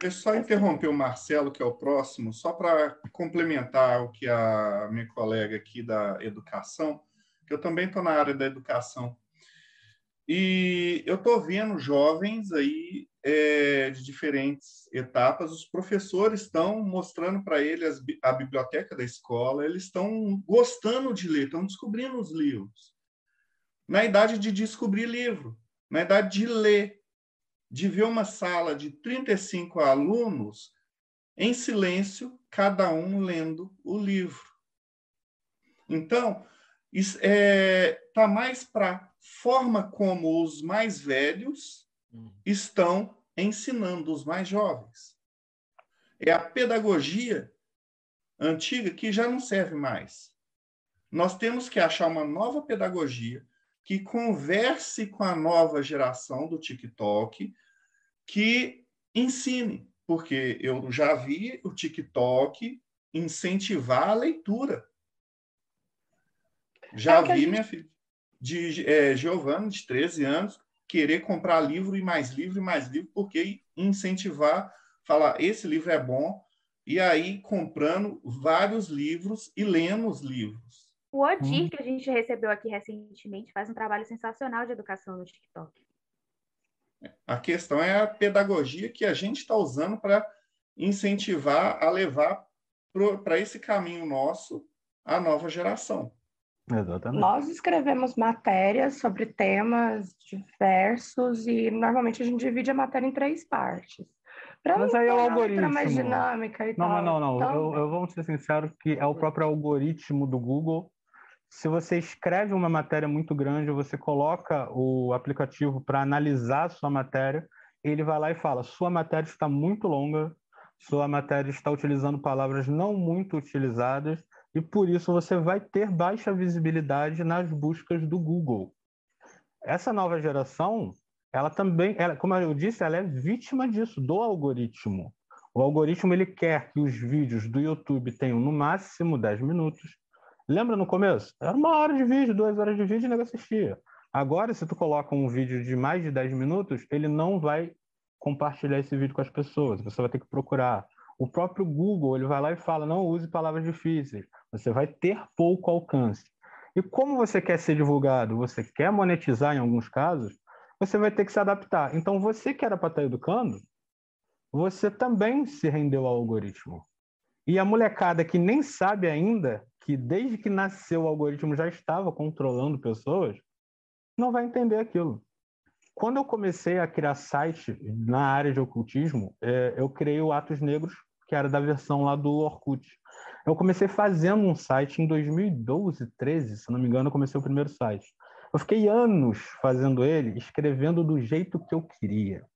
Deixa eu só interromper o Marcelo, que é o próximo, só para complementar o que a minha colega aqui da educação, que eu também estou na área da educação. E eu estou vendo jovens aí é, de diferentes etapas, os professores estão mostrando para eles a biblioteca da escola, eles estão gostando de ler, estão descobrindo os livros. Na idade de descobrir livro, na idade de ler, de ver uma sala de 35 alunos em silêncio, cada um lendo o livro. Então, está é, tá mais para forma como os mais velhos uhum. estão ensinando os mais jovens. É a pedagogia antiga que já não serve mais. Nós temos que achar uma nova pedagogia que converse com a nova geração do TikTok, que ensine, porque eu já vi o TikTok incentivar a leitura. Já é vi, gente... minha filha, de é, Giovanni, de 13 anos, querer comprar livro e mais livro e mais livro, porque incentivar, falar, esse livro é bom, e aí comprando vários livros e lendo os livros. O Odi, hum. que a gente recebeu aqui recentemente, faz um trabalho sensacional de educação no TikTok. A questão é a pedagogia que a gente está usando para incentivar a levar para esse caminho nosso a nova geração. Exatamente. Nós escrevemos matérias sobre temas diversos e normalmente a gente divide a matéria em três partes. Mas aí é o algoritmo. mais dinâmica e não, tal. Não, não, não. Então... Eu, eu vou ser sincero que é o próprio algoritmo do Google se você escreve uma matéria muito grande, você coloca o aplicativo para analisar a sua matéria, ele vai lá e fala: sua matéria está muito longa, sua matéria está utilizando palavras não muito utilizadas, e por isso você vai ter baixa visibilidade nas buscas do Google. Essa nova geração, ela também, ela, como eu disse, ela é vítima disso, do algoritmo. O algoritmo ele quer que os vídeos do YouTube tenham no máximo 10 minutos, Lembra no começo? Era uma hora de vídeo, duas horas de vídeo e nego assistia. Agora, se tu coloca um vídeo de mais de 10 minutos, ele não vai compartilhar esse vídeo com as pessoas. Você vai ter que procurar. O próprio Google, ele vai lá e fala, não use palavras difíceis. Você vai ter pouco alcance. E como você quer ser divulgado, você quer monetizar em alguns casos, você vai ter que se adaptar. Então, você que era para estar educando, você também se rendeu ao algoritmo. E a molecada que nem sabe ainda que desde que nasceu o algoritmo já estava controlando pessoas, não vai entender aquilo. Quando eu comecei a criar site na área de ocultismo, é, eu criei o Atos Negros, que era da versão lá do Orkut. Eu comecei fazendo um site em 2012, 13, se não me engano, eu comecei o primeiro site. Eu fiquei anos fazendo ele, escrevendo do jeito que eu queria.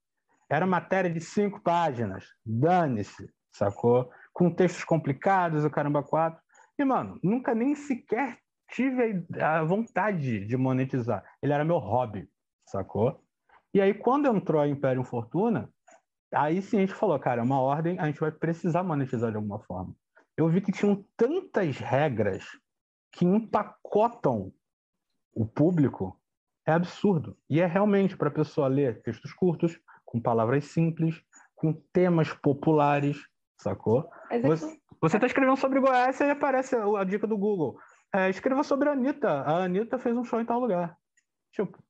Era matéria de cinco páginas, dane-se, sacou? Com textos complicados, o caramba quatro. E, mano, nunca nem sequer tive a vontade de monetizar. Ele era meu hobby, sacou? E aí, quando entrou a Imperium Fortuna, aí sim a gente falou, cara, é uma ordem, a gente vai precisar monetizar de alguma forma. Eu vi que tinham tantas regras que empacotam o público, é absurdo. E é realmente para a pessoa ler textos curtos, com palavras simples, com temas populares, sacou? É Você está escrevendo sobre Goiás e aparece a, a dica do Google. É, escreva sobre a Anitta. A Anitta fez um show em tal lugar. Tipo,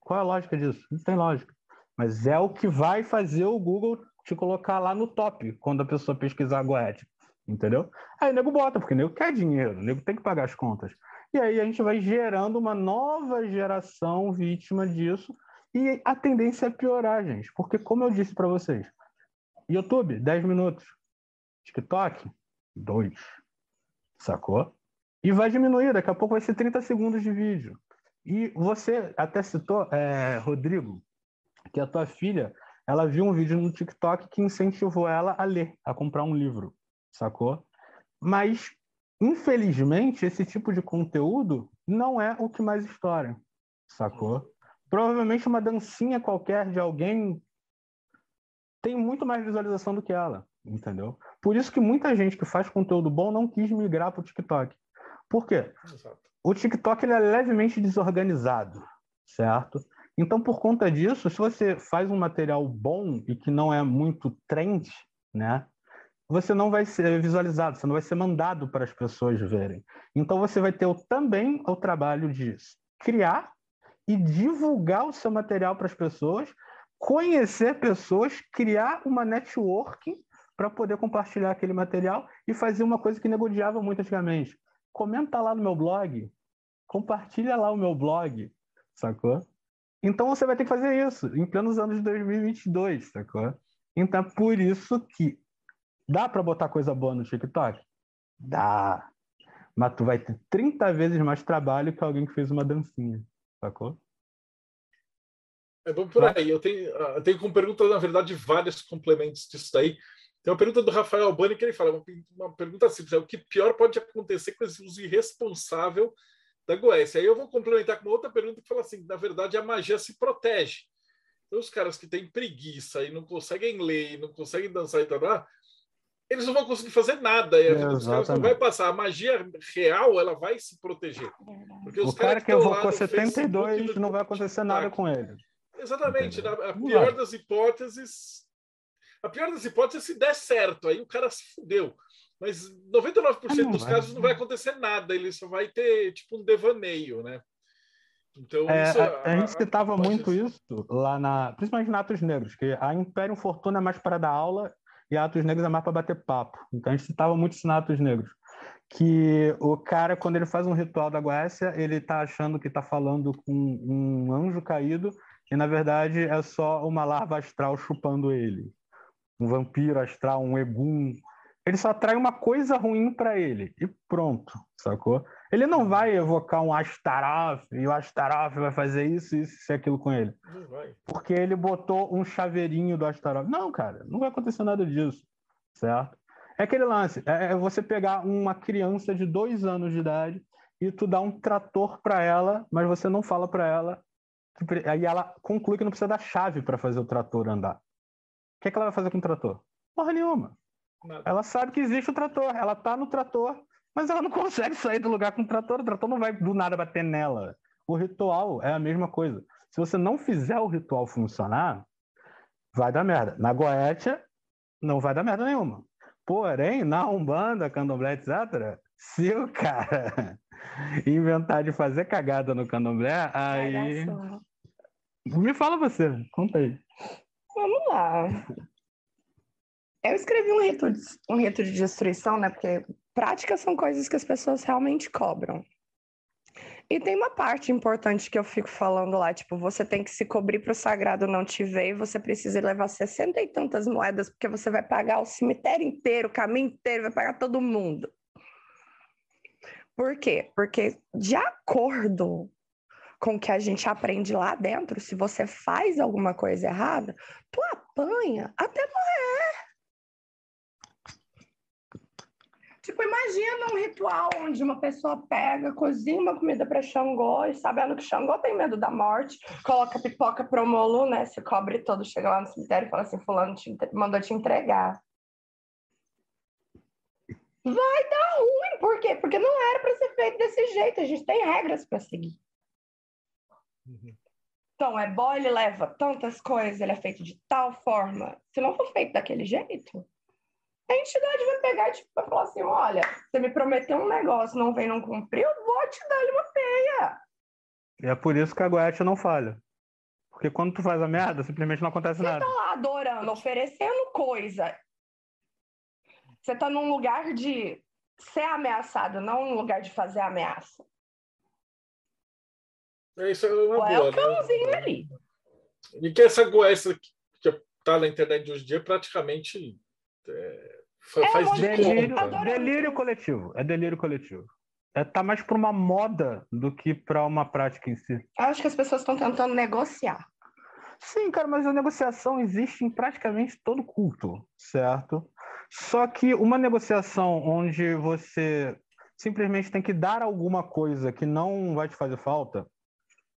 qual é a lógica disso? Não tem lógica. Mas é o que vai fazer o Google te colocar lá no top quando a pessoa pesquisar Goethe. Entendeu? Aí o nego bota, porque o nego quer dinheiro, o nego tem que pagar as contas. E aí a gente vai gerando uma nova geração vítima disso. E a tendência é piorar, gente. Porque, como eu disse para vocês, YouTube, 10 minutos. TikTok, 2. Sacou? E vai diminuir, daqui a pouco vai ser 30 segundos de vídeo. E você até citou, é, Rodrigo, que a tua filha, ela viu um vídeo no TikTok que incentivou ela a ler, a comprar um livro, sacou? Mas, infelizmente, esse tipo de conteúdo não é o que mais estoura, sacou? Provavelmente uma dancinha qualquer de alguém tem muito mais visualização do que ela, entendeu? Por isso que muita gente que faz conteúdo bom não quis migrar para o TikTok. Por quê? Exato. O TikTok ele é levemente desorganizado, certo? Então, por conta disso, se você faz um material bom e que não é muito trend, né? Você não vai ser visualizado, você não vai ser mandado para as pessoas verem. Então, você vai ter também o trabalho de criar e divulgar o seu material para as pessoas, conhecer pessoas, criar uma networking para poder compartilhar aquele material e fazer uma coisa que negociava muito antigamente. Comenta lá no meu blog, compartilha lá o meu blog, sacou? Então você vai ter que fazer isso em plenos anos de 2022, sacou? Então é por isso que dá para botar coisa boa no TikTok? Dá. Mas tu vai ter 30 vezes mais trabalho que alguém que fez uma dancinha, sacou? É bom por aí. Eu tenho, ah, eu tenho como pergunta, na verdade, vários complementos disso daí. Tem uma pergunta do Rafael Albani que ele fala, uma, uma pergunta simples, é o que pior pode acontecer com esse uso irresponsável da Goécia? Aí eu vou complementar com uma outra pergunta que fala assim, na verdade, a magia se protege. Então, os caras que têm preguiça e não conseguem ler, e não conseguem dançar e tal, eles não vão conseguir fazer nada. E a vida dos caras não Exatamente. vai passar. A magia real, ela vai se proteger. Porque os O cara que lá evocou no 72 Facebook, não vai acontecer nada com ele. Exatamente. Na, a pior das hipóteses. A pior das hipóteses é se der certo, aí o cara se fudeu. Mas 99% Ah, não dos vai. casos não vai acontecer nada, ele só vai ter tipo um devaneio, né? Então, É, isso, a, a gente citava pode muito ser. isso lá na, principalmente na Atos Negros, que a Império Fortuna é mais para dar aula e a Atos Negros é mais para bater papo. Então a gente citava muito isso na Atos Negros, que o cara quando ele faz um ritual da Goécia, ele tá achando que tá falando com um anjo caído e na verdade é só uma larva astral chupando ele. Um vampiro astral, um egum. Ele só atrai uma coisa ruim para ele e pronto, sacou? Ele não vai evocar um Astaroth e o Astaroth vai fazer isso, isso e aquilo com ele. Porque ele botou um chaveirinho do Astaroth. Não, cara, não vai acontecer nada disso, certo? É aquele lance, é é você pegar uma criança de dois anos de idade e tu dá um trator para ela, mas você não fala para ela. Aí ela conclui que não precisa da chave para fazer o trator andar. O que, é que ela vai fazer com o trator? Porra nenhuma. Ela sabe que existe o trator, ela tá no trator, mas ela não consegue sair do lugar com o trator, o trator não vai do nada bater nela. O ritual é a mesma coisa. Se você não fizer o ritual funcionar, vai dar merda. Na Goetia, não vai dar merda nenhuma. Porém, na Umbanda, Candomblé, etc., se o cara inventar de fazer cagada no Candomblé, aí. surra. Me fala você, conta aí. Vamos lá. Eu escrevi um rito, de, um rito de destruição, né? Porque práticas são coisas que as pessoas realmente cobram. E tem uma parte importante que eu fico falando lá, tipo, você tem que se cobrir para o sagrado não te ver e você precisa levar sessenta e tantas moedas, porque você vai pagar o cemitério inteiro, o caminho inteiro, vai pagar todo mundo. Por quê? Porque, de acordo com o que a gente aprende lá dentro, se você faz alguma coisa errada, tu apanha até morrer. Tipo, imagina um ritual onde uma pessoa pega, cozinha uma comida para Xangô e sabendo que Xangô tem medo da morte, coloca pipoca pro Molu, né? Se cobre todo, chega lá no cemitério e fala assim: Fulano te mandou te entregar. Vai dar ruim, por quê? Porque não era para ser feito desse jeito, a gente tem regras para seguir. Uhum. Então, é bom, ele leva tantas coisas, ele é feito de tal forma. Se não for feito daquele jeito, a entidade vai pegar e tipo, vai falar assim: olha, você me prometeu um negócio, não vem, não cumpriu, eu vou te dar uma peia. E é por isso que a Goethe não falha. Porque quando tu faz a merda, simplesmente não acontece você nada. Você tá lá adorando, oferecendo coisa. Você tá num lugar de ser ameaçado, não num lugar de fazer ameaça. É, isso é uma é boa, o cãozinho né? ali. E que essa Goethe que tá na internet de hoje em dia praticamente é, faz é de delírio, conta. delírio coletivo. É delírio coletivo. É, tá mais para uma moda do que para uma prática em si. Acho que as pessoas estão tentando negociar. Sim, cara, mas a negociação existe em praticamente todo culto, certo? Só que uma negociação onde você simplesmente tem que dar alguma coisa que não vai te fazer falta,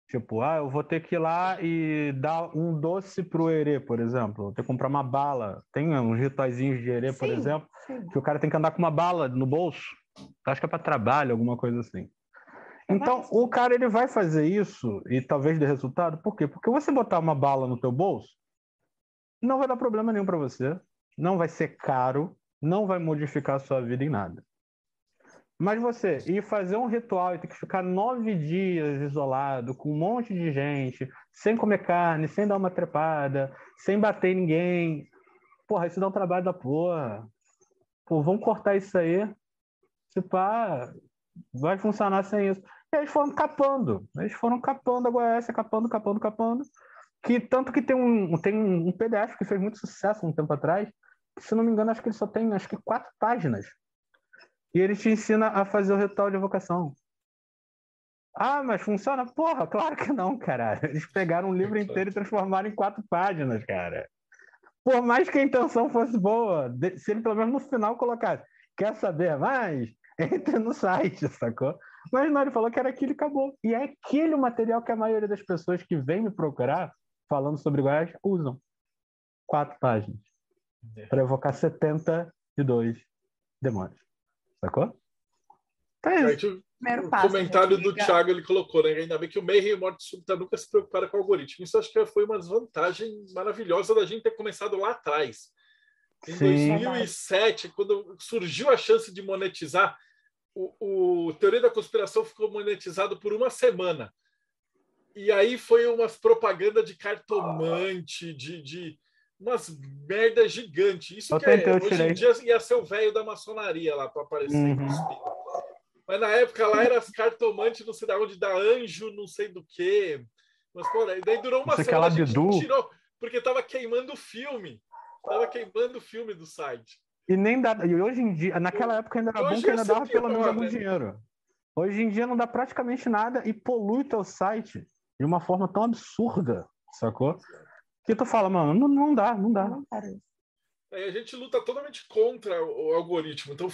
Tipo, ah, eu vou ter que ir lá e dar um doce pro Herê, por exemplo. Vou ter que comprar uma bala. Tem uns rituaizinhos de Herê, por exemplo, sim. que o cara tem que andar com uma bala no bolso. Acho que é para trabalho, alguma coisa assim. Então, o cara ele vai fazer isso e talvez dê resultado. Por quê? Porque você botar uma bala no teu bolso não vai dar problema nenhum para você, não vai ser caro, não vai modificar a sua vida em nada. Mas você ir fazer um ritual e ter que ficar nove dias isolado, com um monte de gente, sem comer carne, sem dar uma trepada, sem bater ninguém. Porra, isso dá um trabalho da porra. Pô, vamos cortar isso aí. Se pá, vai funcionar sem isso. E eles foram capando. Eles foram capando a Goiás, capando, capando, capando. Que, tanto que tem um, tem um PDF que fez muito sucesso um tempo atrás. Que, se não me engano, acho que ele só tem acho que quatro páginas e ele te ensina a fazer o ritual de evocação. Ah, mas funciona? Porra, claro que não, cara. Eles pegaram um livro inteiro e transformaram em quatro páginas, cara. Por mais que a intenção fosse boa, se ele pelo menos no final colocasse, quer saber mais? Entre no site, sacou? Mas não, ele falou que era aquilo e acabou. E é aquele o material que a maioria das pessoas que vem me procurar falando sobre Goiás usam. Quatro páginas. Para evocar 72 demônios. Sacou? O comentário do Thiago ele colocou, né? Ainda bem que o Mayhem e o Morte Súbita nunca se preocuparam com o algoritmo. Isso acho que foi uma desvantagem maravilhosa da gente ter começado lá atrás. Em Sim. 2007, quando surgiu a chance de monetizar, o, o Teoria da Conspiração ficou monetizado por uma semana. E aí foi umas propaganda de cartomante, de, de umas merda gigante. Isso eu que é, hoje em dia ia ser o velho da maçonaria lá para aparecer uhum. Mas na época lá era as cartomantes, não sei de onde, da anjo, não sei do que. Mas, pô, daí durou uma semana, a gente tirou, porque tava queimando o filme. Tava queimando o filme do site. E nem dá. E hoje em dia, naquela época ainda era bom que ainda dava pelo menos algum né? dinheiro. Hoje em dia não dá praticamente nada e polui teu site de uma forma tão absurda, sacou? Que tu fala, mano, não, não dá, não dá. Não, é, a gente luta totalmente contra o algoritmo. Então,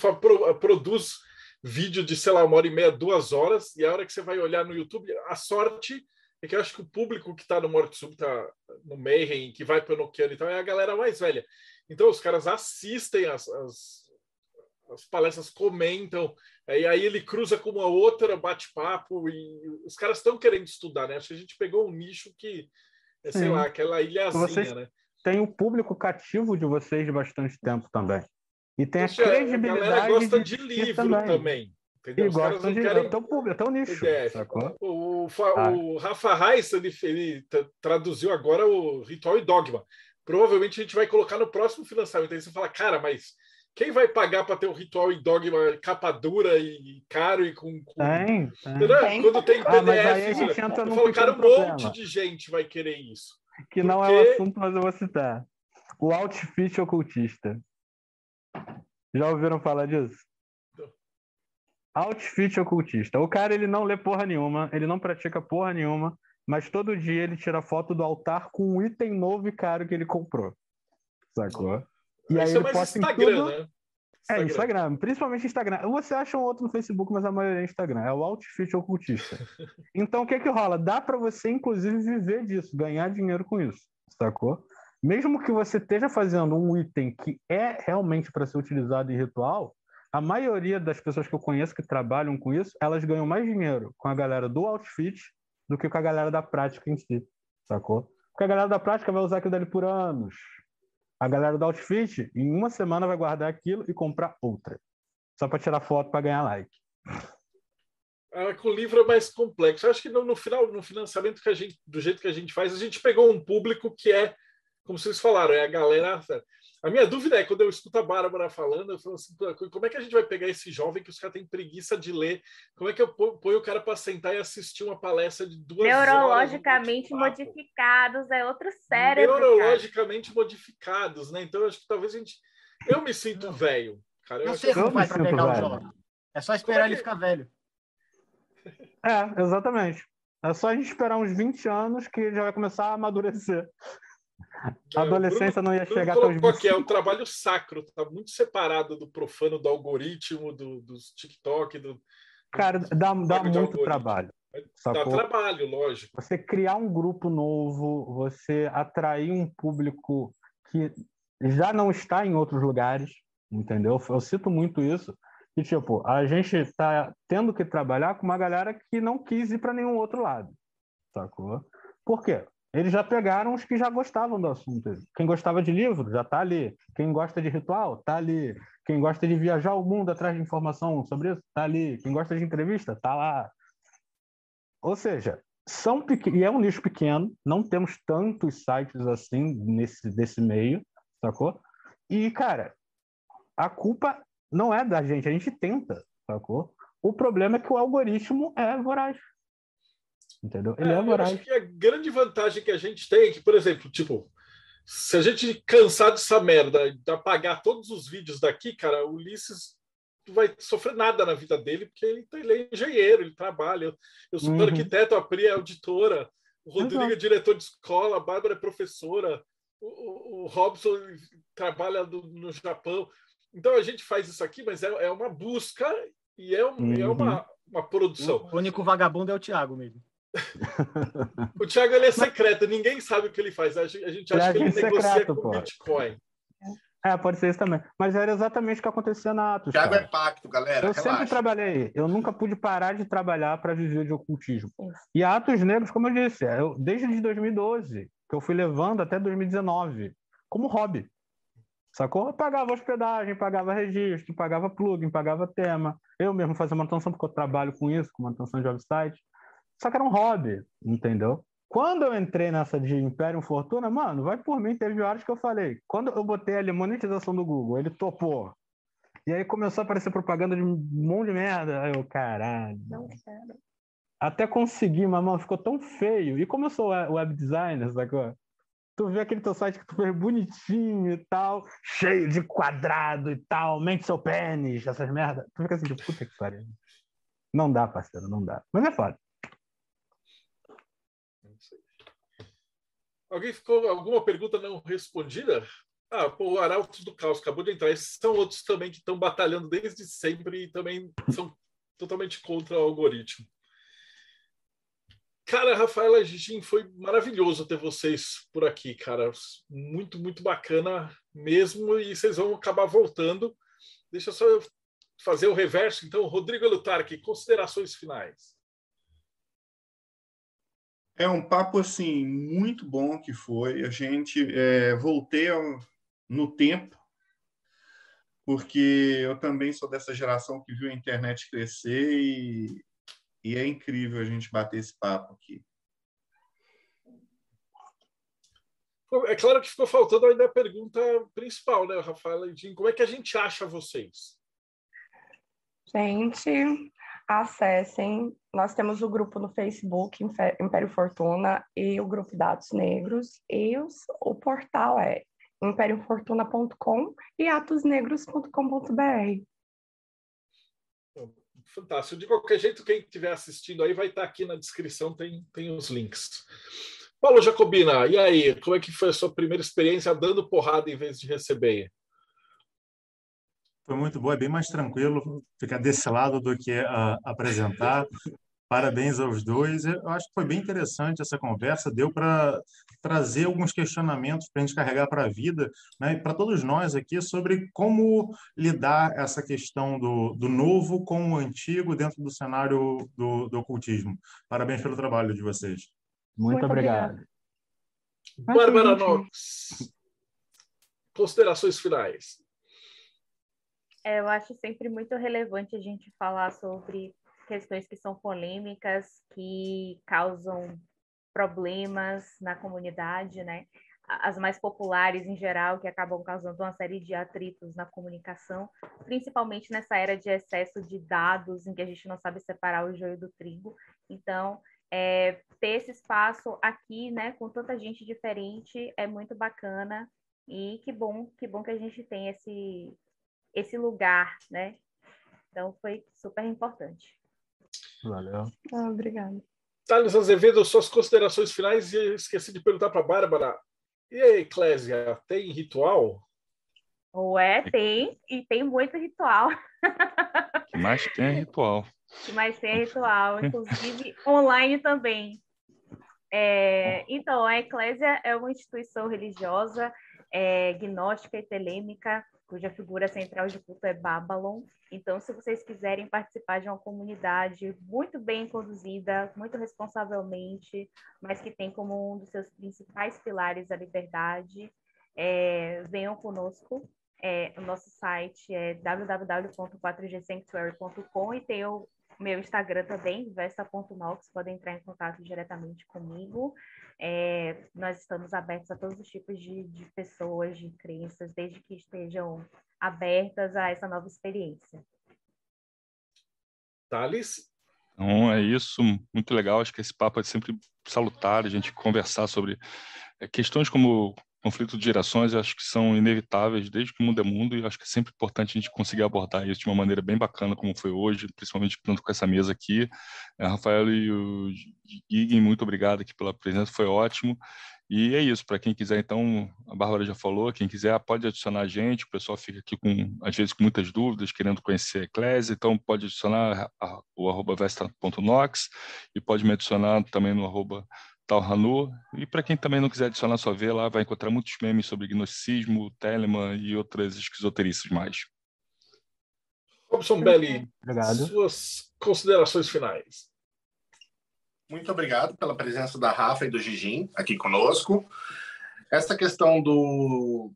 produz vídeo de, sei lá, uma hora e meia, duas horas, e a hora que você vai olhar no YouTube, a sorte é que eu acho que o público que está no Morte Súbita, no Mayhem, que vai para o Nokiano e tal, é a galera mais velha. Então, os caras assistem as, as, as palestras, comentam, e aí ele cruza com uma outra bate-papo, e os caras estão querendo estudar, né? Acho que a gente pegou um nicho que é, sei lá, aquela ilhazinha, vocês né? Tem o público cativo de vocês de bastante tempo também. E tem Poxa, a credibilidade. A galera gosta de, de livro também. também entendeu? E gostam de querem... tão público, tão nicho. O, o, ah. o Rafa Reis, ele, ele traduziu agora o Ritual e Dogma. Provavelmente a gente vai colocar no próximo financiamento. Aí você fala, cara, mas quem vai pagar para ter o ritual e dogma capa dura e caro e com. com... Tem, tem. Quando tem PDF, ah, mas aí a gente entra eu falo, cara, um problema. monte de gente vai querer isso. Que Porque... não é o assunto, mas eu vou citar. O outfit ocultista. Já ouviram falar disso? Outfit ocultista. O cara, ele não lê porra nenhuma, ele não pratica porra nenhuma, mas todo dia ele tira foto do altar com um item novo e caro que ele comprou. Sacou? E aí Isso é ele posta em Instagram, tudo... né? É, Instagram, principalmente Instagram. Você acha um outro no Facebook, mas a maioria é Instagram. É o outfit ocultista. Então, o que que rola? Dá para você, inclusive, viver disso, ganhar dinheiro com isso, sacou? Mesmo que você esteja fazendo um item que é realmente para ser utilizado em ritual, a maioria das pessoas que eu conheço que trabalham com isso, elas ganham mais dinheiro com a galera do outfit do que com a galera da prática em si, sacou? Porque a galera da prática vai usar aquilo dali por anos. A galera do outfit, em uma semana, vai guardar aquilo e comprar outra. Só para tirar foto para ganhar like. Com o livro é mais complexo. Acho que no, no final, no financiamento que a gente, do jeito que a gente faz, a gente pegou um público que é, como vocês falaram, é a galera. A minha dúvida é, quando eu escuto a Bárbara falando, eu falo assim, como é que a gente vai pegar esse jovem que os caras têm preguiça de ler? Como é que eu ponho o cara para sentar e assistir uma palestra de duas Neurologicamente horas? modificados, é outro cérebro. Neurologicamente cara. modificados, né? Então, eu acho que talvez a gente. Eu me sinto velho. Cara, eu não sei como faz para pegar o jovem. É só esperar é que... ele ficar velho. É, exatamente. É só a gente esperar uns 20 anos que já vai começar a amadurecer. A adolescência Bruno, não ia Bruno chegar os 20. Aqui, é um trabalho sacro, tá muito separado do profano, do algoritmo, do, dos TikTok, do. Cara, dá, dá muito trabalho. Dá trabalho, lógico. Você criar um grupo novo, você atrair um público que já não está em outros lugares, entendeu? Eu cito muito isso. E, tipo, a gente está tendo que trabalhar com uma galera que não quis ir para nenhum outro lado, sacou? Por quê? Eles já pegaram os que já gostavam do assunto. Quem gostava de livro já está ali. Quem gosta de ritual está ali. Quem gosta de viajar o mundo atrás de informação sobre isso está ali. Quem gosta de entrevista está lá. Ou seja, são pequ... e é um nicho pequeno. Não temos tantos sites assim nesse desse meio, sacou? E cara, a culpa não é da gente. A gente tenta, sacou? O problema é que o algoritmo é voraz. Entendeu? Ele é, é voraz. acho que a grande vantagem que a gente tem é que, por exemplo, tipo, se a gente cansar dessa merda de apagar todos os vídeos daqui, cara, o Ulisses não vai sofrer nada na vida dele, porque ele, ele é engenheiro, ele trabalha. Eu sou uhum. arquiteto, a Pri é auditora, o Rodrigo é diretor de escola, a Bárbara é professora, o, o, o Robson trabalha do, no Japão. Então a gente faz isso aqui, mas é, é uma busca e é, um, uhum. é uma, uma produção. O único vagabundo é o Thiago mesmo. o Thiago ele é secreto, ninguém sabe o que ele faz. A gente, a gente acha que ele secreto, negocia com pô. Bitcoin. É, pode ser isso também. Mas era exatamente o que acontecia na Atos. Thiago cara. é pacto, galera. Eu relaxa. sempre trabalhei. Eu nunca pude parar de trabalhar para viver de ocultismo. E a Atos Negros, como eu disse, eu, desde 2012, que eu fui levando até 2019, como hobby. Sacou? Eu pagava hospedagem, pagava registro, pagava plugin, pagava tema. Eu mesmo fazia manutenção, porque eu trabalho com isso, com manutenção de website. Só que era um hobby, entendeu? Quando eu entrei nessa de Império Fortuna, mano, vai por mim, teve horas que eu falei. Quando eu botei ali monetização do Google, ele topou. E aí começou a aparecer propaganda de um monte de merda. Aí eu, caralho. Não quero. Até consegui, mas, mano, ficou tão feio. E como eu sou web designer, sacou? Tu vê aquele teu site que tu fez bonitinho e tal, cheio de quadrado e tal, mente seu pênis, essas merdas. Tu fica assim, tipo, puta que pariu. Não dá, parceiro, não dá. Mas é foda. Alguém ficou alguma pergunta não respondida? Ah, pô, o Arautos do Caos acabou de entrar. Esses são outros também que estão batalhando desde sempre e também são totalmente contra o algoritmo. Cara, Rafaela Gigin, foi maravilhoso ter vocês por aqui, cara. Muito, muito bacana mesmo. E vocês vão acabar voltando. Deixa eu só fazer o reverso. Então, Rodrigo Lutarque, considerações finais. É um papo assim muito bom que foi. A gente é, voltei ao, no tempo, porque eu também sou dessa geração que viu a internet crescer e, e é incrível a gente bater esse papo aqui. É claro que ficou faltando ainda a pergunta principal, né, Rafaela? Como é que a gente acha vocês? Gente, acessem. Nós temos o grupo no Facebook, Império Fortuna, e o grupo Dados Negros, e os, o portal é impériofortuna.com e atosnegros.com.br. fantástico. De qualquer jeito, quem estiver assistindo aí vai estar aqui na descrição, tem, tem os links. Paulo Jacobina, e aí, como é que foi a sua primeira experiência dando porrada em vez de receber? Foi muito boa, é bem mais tranquilo ficar desse lado do que uh, apresentar. Parabéns aos dois. Eu acho que foi bem interessante essa conversa, deu para trazer alguns questionamentos para a gente carregar para a vida, né, para todos nós aqui, sobre como lidar essa questão do, do novo com o antigo dentro do cenário do, do ocultismo. Parabéns pelo trabalho de vocês. Muito, Muito obrigado. obrigado. Bárbara Knox, considerações finais. É, eu acho sempre muito relevante a gente falar sobre questões que são polêmicas, que causam problemas na comunidade, né? As mais populares em geral, que acabam causando uma série de atritos na comunicação, principalmente nessa era de excesso de dados, em que a gente não sabe separar o joio do trigo. Então, é, ter esse espaço aqui, né, com tanta gente diferente, é muito bacana. E que bom, que bom que a gente tem esse, esse lugar, né? Então, foi super importante. Valeu. Ah, obrigada. Thales Azevedo, suas considerações finais e esqueci de perguntar para a Bárbara. E a Eclésia, tem ritual? Ué, tem, e tem muito ritual. que mais tem ritual. Que mais tem ritual, inclusive online também. É, então, a Eclésia é uma instituição religiosa é, gnóstica e telêmica cuja figura central de culto é Babylon. Então, se vocês quiserem participar de uma comunidade muito bem conduzida, muito responsavelmente, mas que tem como um dos seus principais pilares a liberdade, é, venham conosco. É, o nosso site é www.4gsanctuary.com e tem o meu Instagram também, vesta.malx, podem entrar em contato diretamente comigo. É, nós estamos abertos a todos os tipos de, de pessoas, de crenças, desde que estejam abertas a essa nova experiência. Thales? Então, é isso, muito legal. Acho que esse papo é sempre salutar, a gente conversar sobre é, questões como conflito de gerações, eu acho que são inevitáveis desde que o mundo é mundo, e acho que é sempre importante a gente conseguir abordar isso de uma maneira bem bacana, como foi hoje, principalmente tanto com essa mesa aqui. É, Rafael e o Gigem, muito obrigado aqui pela presença, foi ótimo. E é isso, para quem quiser, então, a Bárbara já falou, quem quiser pode adicionar a gente, o pessoal fica aqui com, às vezes, com muitas dúvidas, querendo conhecer a Eclésia, então pode adicionar o arroba vesta.nox e pode me adicionar também no arroba Tal Hanu. E para quem também não quiser adicionar sua V, lá vai encontrar muitos memes sobre gnosticismo, Telemann e outras esquizoterices mais. Robson Belli, obrigado. suas considerações finais. Muito obrigado pela presença da Rafa e do Gigim aqui conosco. Essa questão do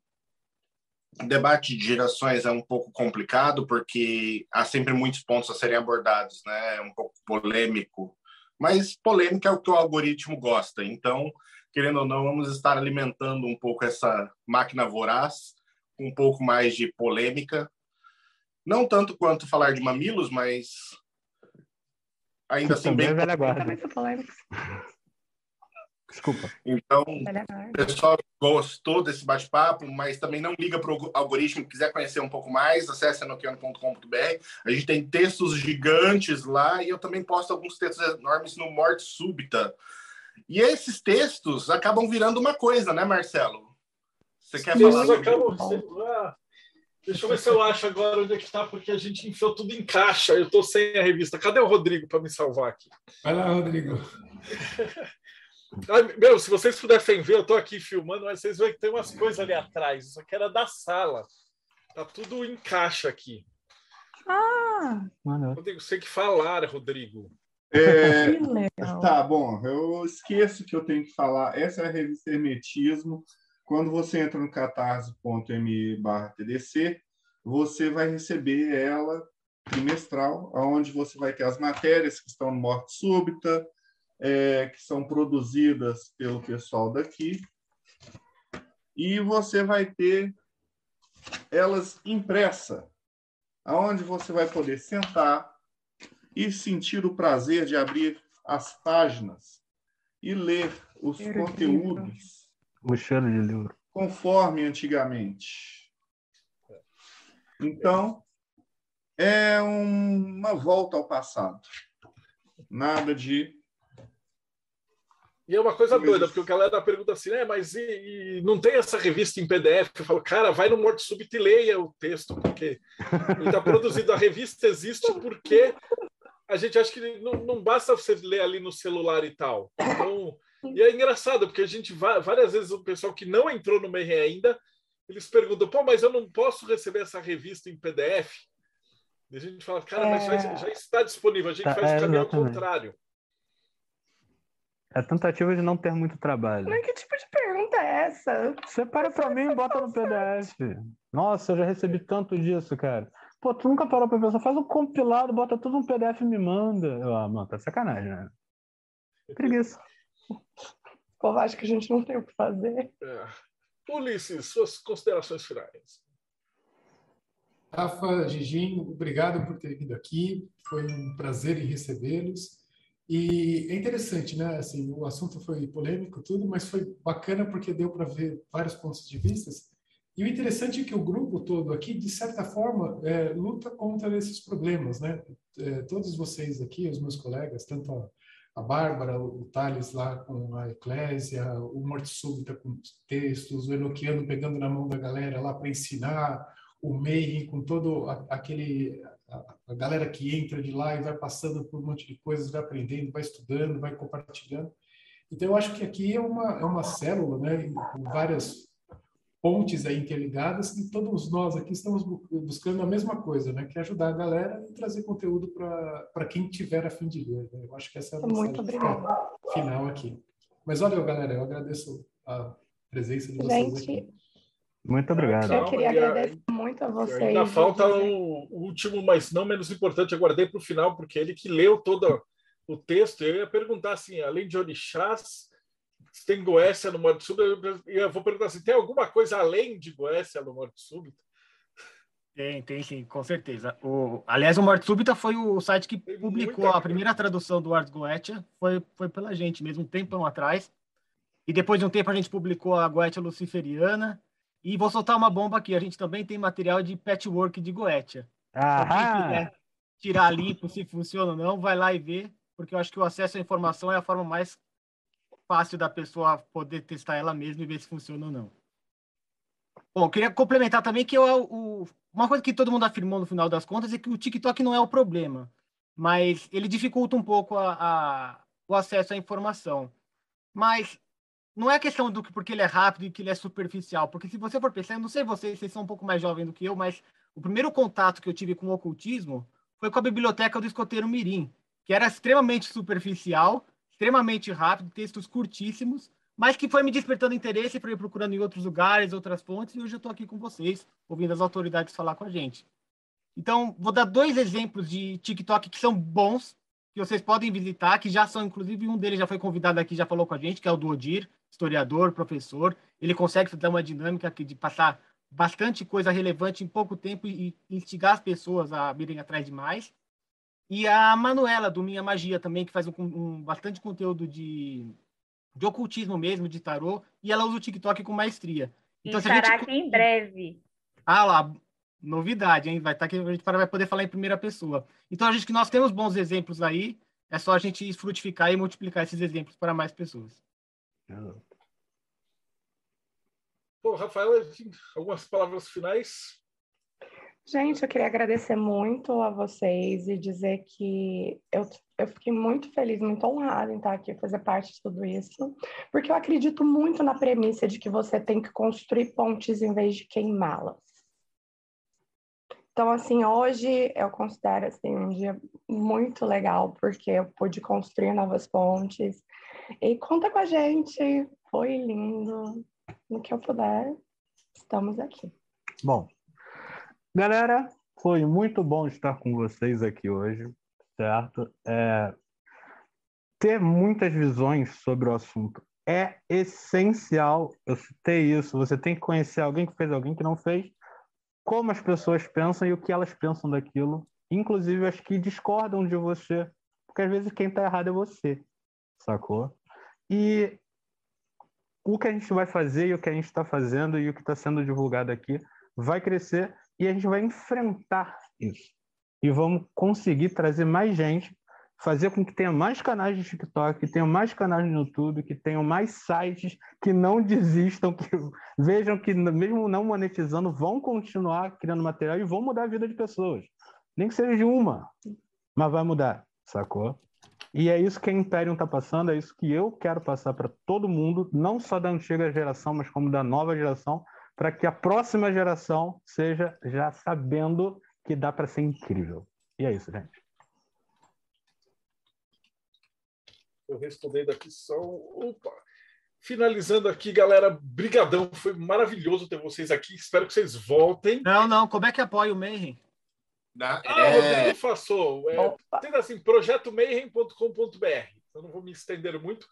debate de gerações é um pouco complicado, porque há sempre muitos pontos a serem abordados, né? É um pouco polêmico mas polêmica é o que o algoritmo gosta. Então, querendo ou não, vamos estar alimentando um pouco essa máquina voraz, um pouco mais de polêmica. Não tanto quanto falar de mamilos, mas ainda assim bem. Velha guarda. Desculpa. Então, o pessoal gostou desse bate-papo, mas também não liga para o algoritmo. Quiser conhecer um pouco mais, acesse anoquiano.com.br. A gente tem textos gigantes lá e eu também posto alguns textos enormes no Morte Súbita. E esses textos acabam virando uma coisa, né, Marcelo? Você quer falar? Sobre... Acabam... Ah, deixa eu ver se eu acho agora onde é que está, porque a gente enfiou tudo em caixa. Eu estou sem a revista. Cadê o Rodrigo para me salvar aqui? Vai lá, Rodrigo. Meu, se vocês pudessem ver, eu estou aqui filmando, mas vocês veem que tem umas coisas ali atrás. Isso aqui era da sala. Tá tudo em caixa aqui. Ah! Rodrigo, você que falar, Rodrigo. É, tá, bom, eu esqueço que eu tenho que falar. Essa é a revista Hermetismo. Quando você entra no catarse.me TDC, você vai receber ela trimestral, onde você vai ter as matérias que estão no Morte Súbita, é, que são produzidas pelo pessoal daqui. E você vai ter elas impressa, aonde você vai poder sentar e sentir o prazer de abrir as páginas e ler os conteúdos. Conforme antigamente. Então, é uma volta ao passado. Nada de e é uma coisa doida, porque o galera pergunta assim, né, mas e, e, não tem essa revista em PDF? Eu falo, cara, vai no Morte Súbito e leia o texto, porque ele está produzido. A revista existe porque a gente acha que não, não, basta você ler ali no celular e tal. Então, e é engraçado, porque a gente várias vezes o pessoal que não entrou no Mayhem ainda, eles perguntam, pô, mas eu não posso receber essa revista em PDF? E a gente fala, cara, é... mas já, já, está disponível, a gente tá, faz é, o caminho ao contrário. É a tentativa de não ter muito trabalho. Mas que tipo de pergunta é essa? Separa para mim e bota no PDF. Nossa, eu já recebi tanto disso, cara. Pô, tu nunca parou pra pensar, faz um compilado, bota tudo no PDF e me manda. Eu, ah, mano, tá sacanagem, né? Preguiça. Pô, acho que a gente não tem o que fazer. É. Ulisses, suas considerações finais. Rafa, Gigim, obrigado por ter vindo aqui. Foi um prazer em recebê-los. E é interessante, né? Assim, o assunto foi polêmico, tudo, mas foi bacana porque deu para ver vários pontos de vista. E o interessante é que o grupo todo aqui, de certa forma, é, luta contra esses problemas, né? É, todos vocês aqui, os meus colegas, tanto a, a Bárbara, o, Thales lá com a Eclésia, o Morte Súbita com textos, o Enoquiano pegando na mão da galera lá para ensinar, o Mayhem com todo aquele a, galera que entra de lá e vai passando por um monte de coisas, vai aprendendo, vai estudando, vai compartilhando. Então, eu acho que aqui é uma, é uma célula, né, com várias pontes aí interligadas, e todos nós aqui estamos buscando a mesma coisa, né, que é ajudar a galera e trazer conteúdo para quem tiver a fim de ler. Né? Eu acho que essa é a Muito obrigada. final aqui. Mas olha, galera, eu agradeço a presença de vocês Gente, aqui. Muito obrigado. Eu queria agradecer muito a vocês. Ainda falta o, último, mas não menos importante, eu guardei para o final, porque ele que leu todo o texto. Eu ia perguntar assim, além de orixás, tem Goécia no Morte Súbito? Eu vou perguntar assim, tem alguma coisa além de Goécia no Morte Súbito? Tem, tem sim, com certeza. O, aliás, o Morte Súbita foi o site que tem publicou a primeira tradução do Ars Goetia, foi, foi pela gente mesmo, um tempão atrás. E depois de um tempo a gente publicou a Goetia Luciferiana, e vou soltar uma bomba aqui. A gente também tem material de patchwork de Goetia. Ah. tirar limpo se funciona ou não, vai lá e vê, porque eu acho que o acesso à informação é a forma mais fácil da pessoa poder testar ela mesma e ver se funciona ou não. Bom, eu queria complementar também que eu, o, uma coisa que todo mundo afirmou no final das contas é que o TikTok não é o problema, mas ele dificulta um pouco a, a, o acesso à informação. Mas não é questão do que porque ele é rápido e que ele é superficial, porque se você for pensar, eu não sei vocês, vocês são um pouco mais jovens do que eu, mas o primeiro contato que eu tive com o ocultismo foi com a biblioteca do escoteiro Mirim, que era extremamente superficial, extremamente rápido, textos curtíssimos, mas que foi me despertando interesse para ir procurando em outros lugares, outras fontes, e hoje eu estou aqui com vocês, ouvindo as autoridades falar com a gente. Então, vou dar dois exemplos de TikTok que são bons, que vocês podem visitar, que já são, inclusive, um deles já foi convidado aqui, já falou com a gente, que é o do Odir, historiador, professor, ele consegue dar uma dinâmica de passar bastante coisa relevante em pouco tempo e instigar as pessoas a virem atrás de mais. E a Manuela, do Minha Magia, também, que faz um, um, bastante conteúdo de, de ocultismo mesmo, de tarô, e ela usa o TikTok com maestria. Então, Estará gente... aqui em breve. Ah lá, novidade, hein? Vai estar tá aqui, a gente vai poder falar em primeira pessoa. Então, a gente que nós temos bons exemplos aí, é só a gente frutificar e multiplicar esses exemplos para mais pessoas. Rafael, algumas palavras finais? Gente, eu queria agradecer muito a vocês e dizer que eu, eu fiquei muito feliz, muito honrada em estar aqui, fazer parte de tudo isso, porque eu acredito muito na premissa de que você tem que construir pontes em vez de queimá-las. Então, assim, hoje eu considero assim, um dia muito legal, porque eu pude construir novas pontes. E conta com a gente, foi lindo. No que eu puder, estamos aqui. Bom, galera, foi muito bom estar com vocês aqui hoje, certo? É, ter muitas visões sobre o assunto é essencial. Eu citei isso. Você tem que conhecer alguém que fez, alguém que não fez, como as pessoas pensam e o que elas pensam daquilo, inclusive as que discordam de você, porque às vezes quem está errado é você, sacou? E o que a gente vai fazer e o que a gente está fazendo e o que está sendo divulgado aqui vai crescer e a gente vai enfrentar isso. e vamos conseguir trazer mais gente, fazer com que tenha mais canais de TikTok, que tenham mais canais no YouTube, que tenham mais sites que não desistam, que vejam que mesmo não monetizando vão continuar criando material e vão mudar a vida de pessoas. Nem que seja de uma, mas vai mudar, sacou? E é isso que a Imperium está passando, é isso que eu quero passar para todo mundo, não só da antiga geração, mas como da nova geração, para que a próxima geração seja já sabendo que dá para ser incrível. E é isso, gente. Eu respondendo aqui só. Opa! Finalizando aqui, galera, brigadão, foi maravilhoso ter vocês aqui. Espero que vocês voltem. Não, não, como é que apoia o Mayhem? Na, ah, é... Rodrigo Fassou. É, tendo assim, projetomayhem.com.br. Eu não vou me estender muito.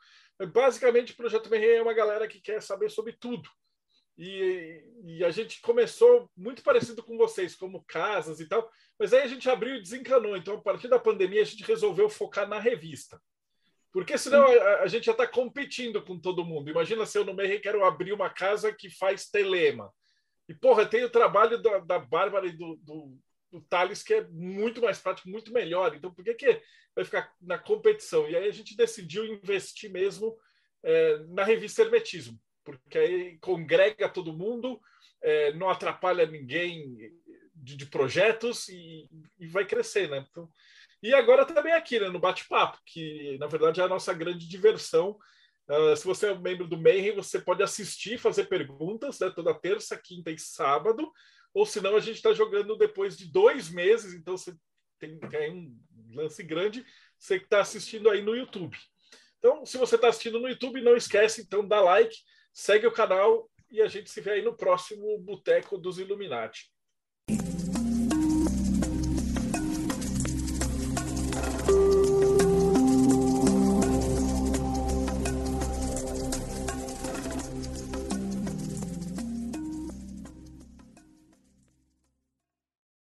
Basicamente, o Projeto Mayhem é uma galera que quer saber sobre tudo. E, e, a gente começou muito parecido com vocês, como casas e tal, mas aí a gente abriu e desencanou. Então, a partir da pandemia, a gente resolveu focar na revista. Porque senão a, a gente já está competindo com todo mundo. Imagina se eu no meio quero abrir uma casa que faz telema. E, porra, tem o trabalho da, da Bárbara e do, do, do Thales, que é muito mais prático, muito melhor. Então, por que, que vai ficar na competição? E aí a gente decidiu investir mesmo é, na revista Hermetismo, porque aí congrega todo mundo, é, não atrapalha ninguém de, de projetos e, e, vai crescer, né? Então, e agora também aqui, né, no bate-papo, que na verdade é a nossa grande diversão. Uh, se você é um membro do Mayhem, você pode assistir, fazer perguntas né, toda terça, quinta e sábado ou senão a gente está jogando depois de dois meses, então você tem, tem um lance grande, você que está assistindo aí no YouTube. Então, se você está assistindo no YouTube, não esquece, então, dá like, segue o canal e a gente se vê aí no próximo Boteco dos Illuminati.